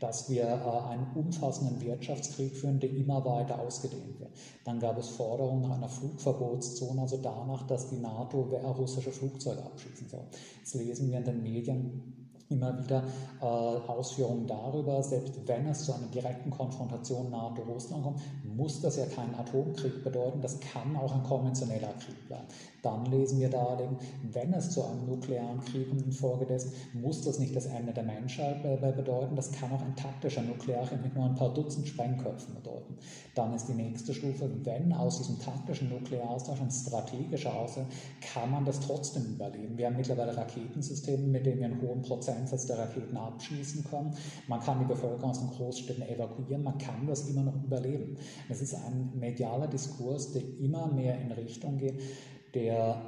dass wir äh, einen umfassenden Wirtschaftskrieg führen, der immer weiter ausgedehnt wird. Dann gab es Forderungen nach einer Flugverbotszone, also danach, dass die NATO russische Flugzeuge abschießen soll. Jetzt lesen wir in den Medien, immer wieder äh, Ausführungen darüber, selbst wenn es zu einer direkten Konfrontation NATO-Russland kommt, muss das ja keinen Atomkrieg bedeuten, das kann auch ein konventioneller Krieg bleiben. Dann lesen wir darin, wenn es zu einem nuklearen Krieg kommt infolgedessen, muss das nicht das Ende der Menschheit bedeuten, das kann auch ein taktischer Nuklearkrieg mit nur ein paar Dutzend Sprengköpfen bedeuten. Dann ist die nächste Stufe, wenn aus diesem taktischen Nuklearaustausch ein strategischer Aussatz, kann man das trotzdem überleben. Wir haben mittlerweile Raketensysteme, mit denen wir einen hohen Prozentsatz der Raketen abschießen können. Man kann die Bevölkerung aus den Großstädten evakuieren, man kann das immer noch überleben. Es ist ein medialer Diskurs, der immer mehr in Richtung geht, der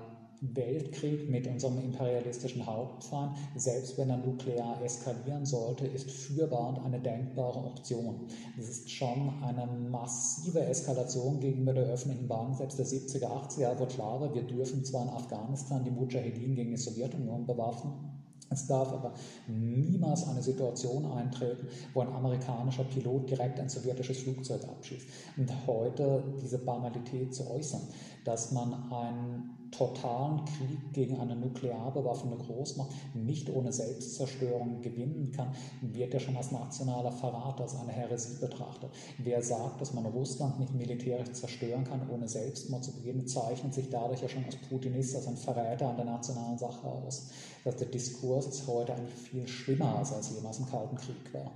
Weltkrieg mit unserem imperialistischen Hauptfeind, selbst wenn er nuklear eskalieren sollte, ist führbar und eine denkbare Option. Es ist schon eine massive Eskalation gegenüber der öffentlichen Bahn. Selbst der 70er, 80er Jahre, wo klar war, wir dürfen zwar in Afghanistan die Mujahedin gegen die Sowjetunion bewaffnen, es darf aber niemals eine Situation eintreten, wo ein amerikanischer Pilot direkt ein sowjetisches Flugzeug abschießt. Und heute diese Banalität zu äußern, dass man einen totalen Krieg gegen eine nuklear bewaffnete Großmacht nicht ohne Selbstzerstörung gewinnen kann, wird ja schon als nationaler Verrat, als eine Häresie betrachtet. Wer sagt, dass man Russland nicht militärisch zerstören kann, ohne Selbstmord zu begehen, zeichnet sich dadurch ja schon als Putinist, als ein Verräter an der nationalen Sache aus. Dass der Diskurs ist heute eigentlich viel schlimmer, als er jemals im Kalten Krieg war.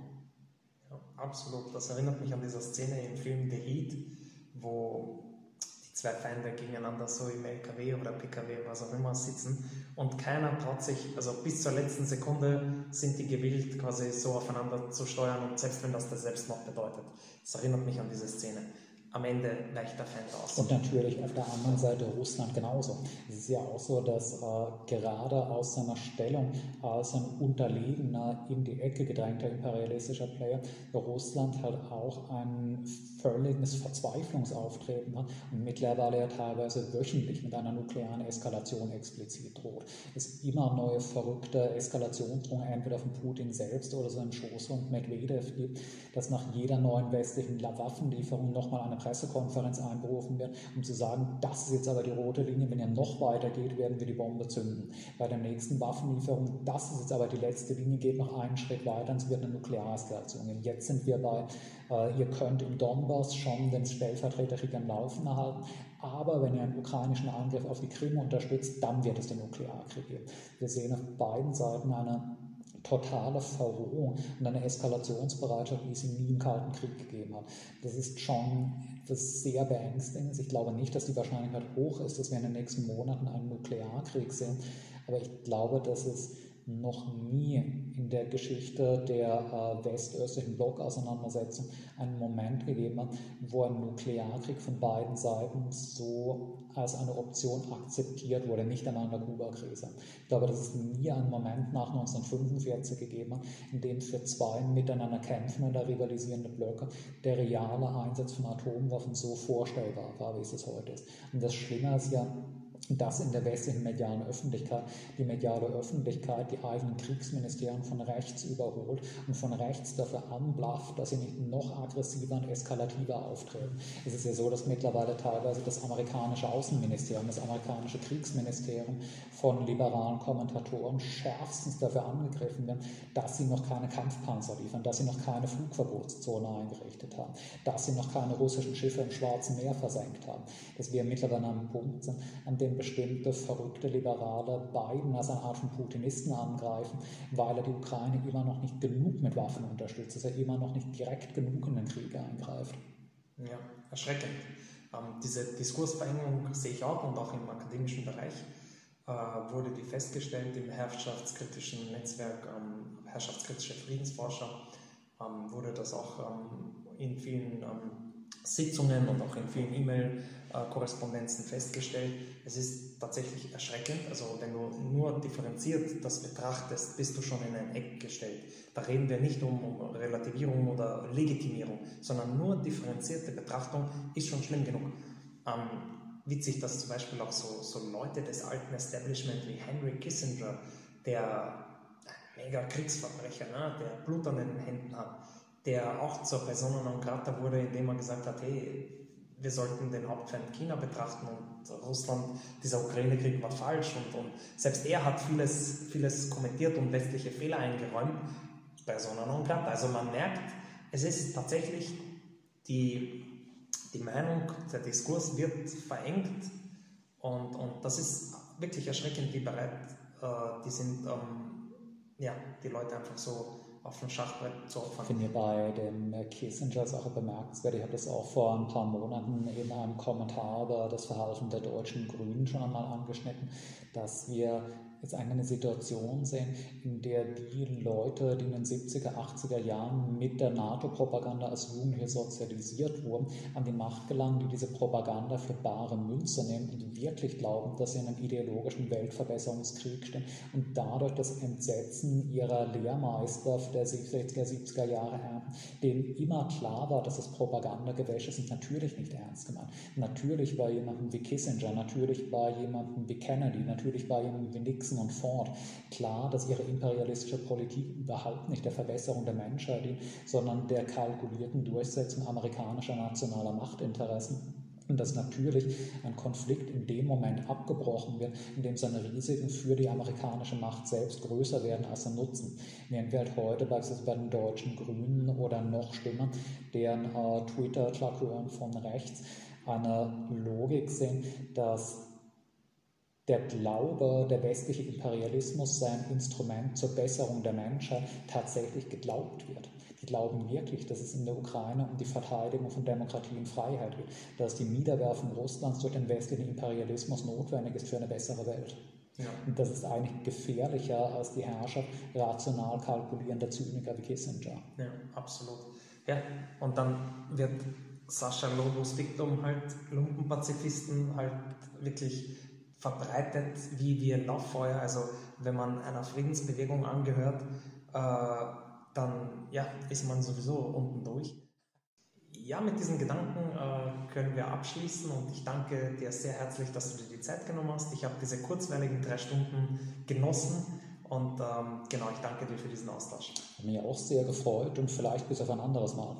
Ja, absolut. Das erinnert mich an diese Szene im Film The Heat, wo zwei Feinde gegeneinander so im LKW oder PKW, was auch immer, sitzen und keiner traut sich, also bis zur letzten Sekunde sind die gewillt, quasi so aufeinander zu steuern und selbst wenn das der Selbstmord bedeutet. Das erinnert mich an diese Szene am Ende weicht der Feind aus. Und natürlich auf der anderen Seite Russland genauso. Es ist ja auch so, dass äh, gerade aus seiner Stellung als ein unterlegener, in die Ecke gedrängter imperialistischer Player Russland halt auch ein völliges Verzweiflungsauftreten hat und mittlerweile ja teilweise wöchentlich mit einer nuklearen Eskalation explizit droht. Es immer neue verrückte Eskalationsdrohungen entweder von Putin selbst oder seinem Schoßhund Medvedev gibt, dass nach jeder neuen westlichen Waffenlieferung nochmal eine Pressekonferenz einberufen wird, um zu sagen, das ist jetzt aber die rote Linie, wenn ihr noch weiter geht, werden wir die Bombe zünden. Bei der nächsten Waffenlieferung, das ist jetzt aber die letzte Linie, geht noch einen Schritt weiter und es wird eine Nukleareskalation. Jetzt sind wir bei, äh, ihr könnt im Donbass schon den Stellvertreterkrieg am Laufen erhalten, aber wenn ihr einen ukrainischen Angriff auf die Krim unterstützt, dann wird es den Nuklearkrieg geben. Wir sehen auf beiden Seiten eine totale Verrohung und eine Eskalationsbereitschaft, wie es sie nie im Kalten Krieg gegeben hat. Das ist schon etwas sehr Beängstigendes. Ich glaube nicht, dass die Wahrscheinlichkeit hoch ist, dass wir in den nächsten Monaten einen Nuklearkrieg sehen, aber ich glaube, dass es noch nie in der Geschichte der äh, west-östlichen Blockauseinandersetzung einen Moment gegeben hat, wo ein Nuklearkrieg von beiden Seiten so als eine Option akzeptiert wurde, nicht einmal in der Kuba-Krise. Ich glaube, dass es nie einen Moment nach 1945 gegeben hat, in dem für zwei miteinander kämpfende rivalisierende Blöcke der reale Einsatz von Atomwaffen so vorstellbar war, wie es es heute ist. Und das Schlimme ist ja, dass in der westlichen medialen Öffentlichkeit die mediale Öffentlichkeit die eigenen Kriegsministerien von rechts überholt und von rechts dafür anblafft, dass sie nicht noch aggressiver und eskalativer auftreten. Es ist ja so, dass mittlerweile teilweise das amerikanische Außenministerium, das amerikanische Kriegsministerium von liberalen Kommentatoren schärfstens dafür angegriffen werden, dass sie noch keine Kampfpanzer liefern, dass sie noch keine Flugverbotszone eingerichtet haben, dass sie noch keine russischen Schiffe im Schwarzen Meer versenkt haben, dass wir mittlerweile an einem Punkt sind, an dem bestimmte verrückte Liberale Biden als eine Art von Putinisten angreifen, weil er die Ukraine immer noch nicht genug mit Waffen unterstützt, dass er immer noch nicht direkt genug in den Krieg eingreift. Ja, erschreckend. Ähm, diese Diskursverengung sehe ich auch und auch im akademischen Bereich äh, wurde die festgestellt im herrschaftskritischen Netzwerk ähm, Herrschaftskritische Friedensforscher, ähm, wurde das auch ähm, in vielen ähm, Sitzungen und auch in vielen E-Mail-Korrespondenzen festgestellt. Es ist tatsächlich erschreckend. Also wenn du nur differenziert das betrachtest, bist du schon in ein Eck gestellt. Da reden wir nicht um, Relativierung oder Legitimierung, sondern nur differenzierte Betrachtung ist schon schlimm genug. Ähm, witzig, dass zum Beispiel auch so, so Leute des alten Establishment wie Henry Kissinger, der mega Kriegsverbrecher, ne, der Blut an den Händen hat, der auch zur Persona non grata wurde, indem er gesagt hat, hey, wir sollten den Hauptfeind China betrachten und Russland, dieser Ukraine-Krieg war falsch und, und, selbst er hat vieles, vieles kommentiert und westliche Fehler eingeräumt, persona non grata. Also man merkt, es ist tatsächlich die, die Meinung, der Diskurs wird verengt und, und das ist wirklich erschreckend, wie bereit äh, die sind, ähm, ja, die Leute einfach so auf dem Schachbrett zu opfern. Ich finde bei dem Kissinger-Sache bemerkenswert. Ich habe das auch vor ein paar Monaten in einem Kommentar über das Verhalten der deutschen Grünen schon einmal angeschnitten, dass wir jetzt eine Situation sehen, in der die Leute, die in den 70er, 80er Jahren mit der NATO-Propaganda als Jugendliche sozialisiert wurden, an die Macht gelangen, die diese Propaganda für bare Münze nehmen und wirklich glauben, dass sie in einem ideologischen Weltverbesserungskrieg stehen und dadurch das Entsetzen ihrer Lehrmeister der 60er, 70er Jahre ernten, denen immer klar war, dass das Propagandagewäsch ist und natürlich nicht ernst gemeint. Natürlich war jemandem wie Kissinger, natürlich war jemandem wie Kennedy, natürlich war jemandem wie Nixon Nixon und Ford klar, dass ihre imperialistische Politik überhaupt nicht der Verbesserung der Menschheit sondern der kalkulierten Durchsetzung amerikanischer nationaler Machtinteressen und dass natürlich ein Konflikt in dem Moment abgebrochen wird, in dem seine Risiken für die amerikanische Macht selbst größer werden als der Nutzen. Während wir halt heute beispielsweise bei den deutschen Grünen oder noch schlimmer, deren äh, Twitter-Klakuren von rechts eine Logik sehen, dass der Glaube, der westliche Imperialismus sei ein Instrument zur Besserung der Menschheit tatsächlich geglaubt wird. Die glauben wirklich, dass es in der Ukraine um die Verteidigung von Demokratie und Freiheit geht, dass die Niederwerfung Russlands durch den westlichen Imperialismus notwendig ist für eine bessere Welt. Ja. Und das ist eigentlich gefährlicher als die Herrschaft rational kalkulierender Zyniker wie Kissinger. Ja, absolut. Ja, und dann wird Sascha Lobos Diktum halt Lumpenpazifisten halt wirklich verbreitet wie, ein Lauffeuer. Also wenn man einer Friedensbewegung angehört, äh, dann ja, ist man sowieso unten durch. Ja, mit diesen Gedanken äh, können wir abschließen und ich danke dir sehr herzlich, dass du dir die Zeit genommen hast. Ich habe diese kurzweiligen drei Stunden genossen und ähm, genau, ich danke dir für diesen Austausch. Mir auch sehr gefreut und vielleicht bis auf ein anderes Mal.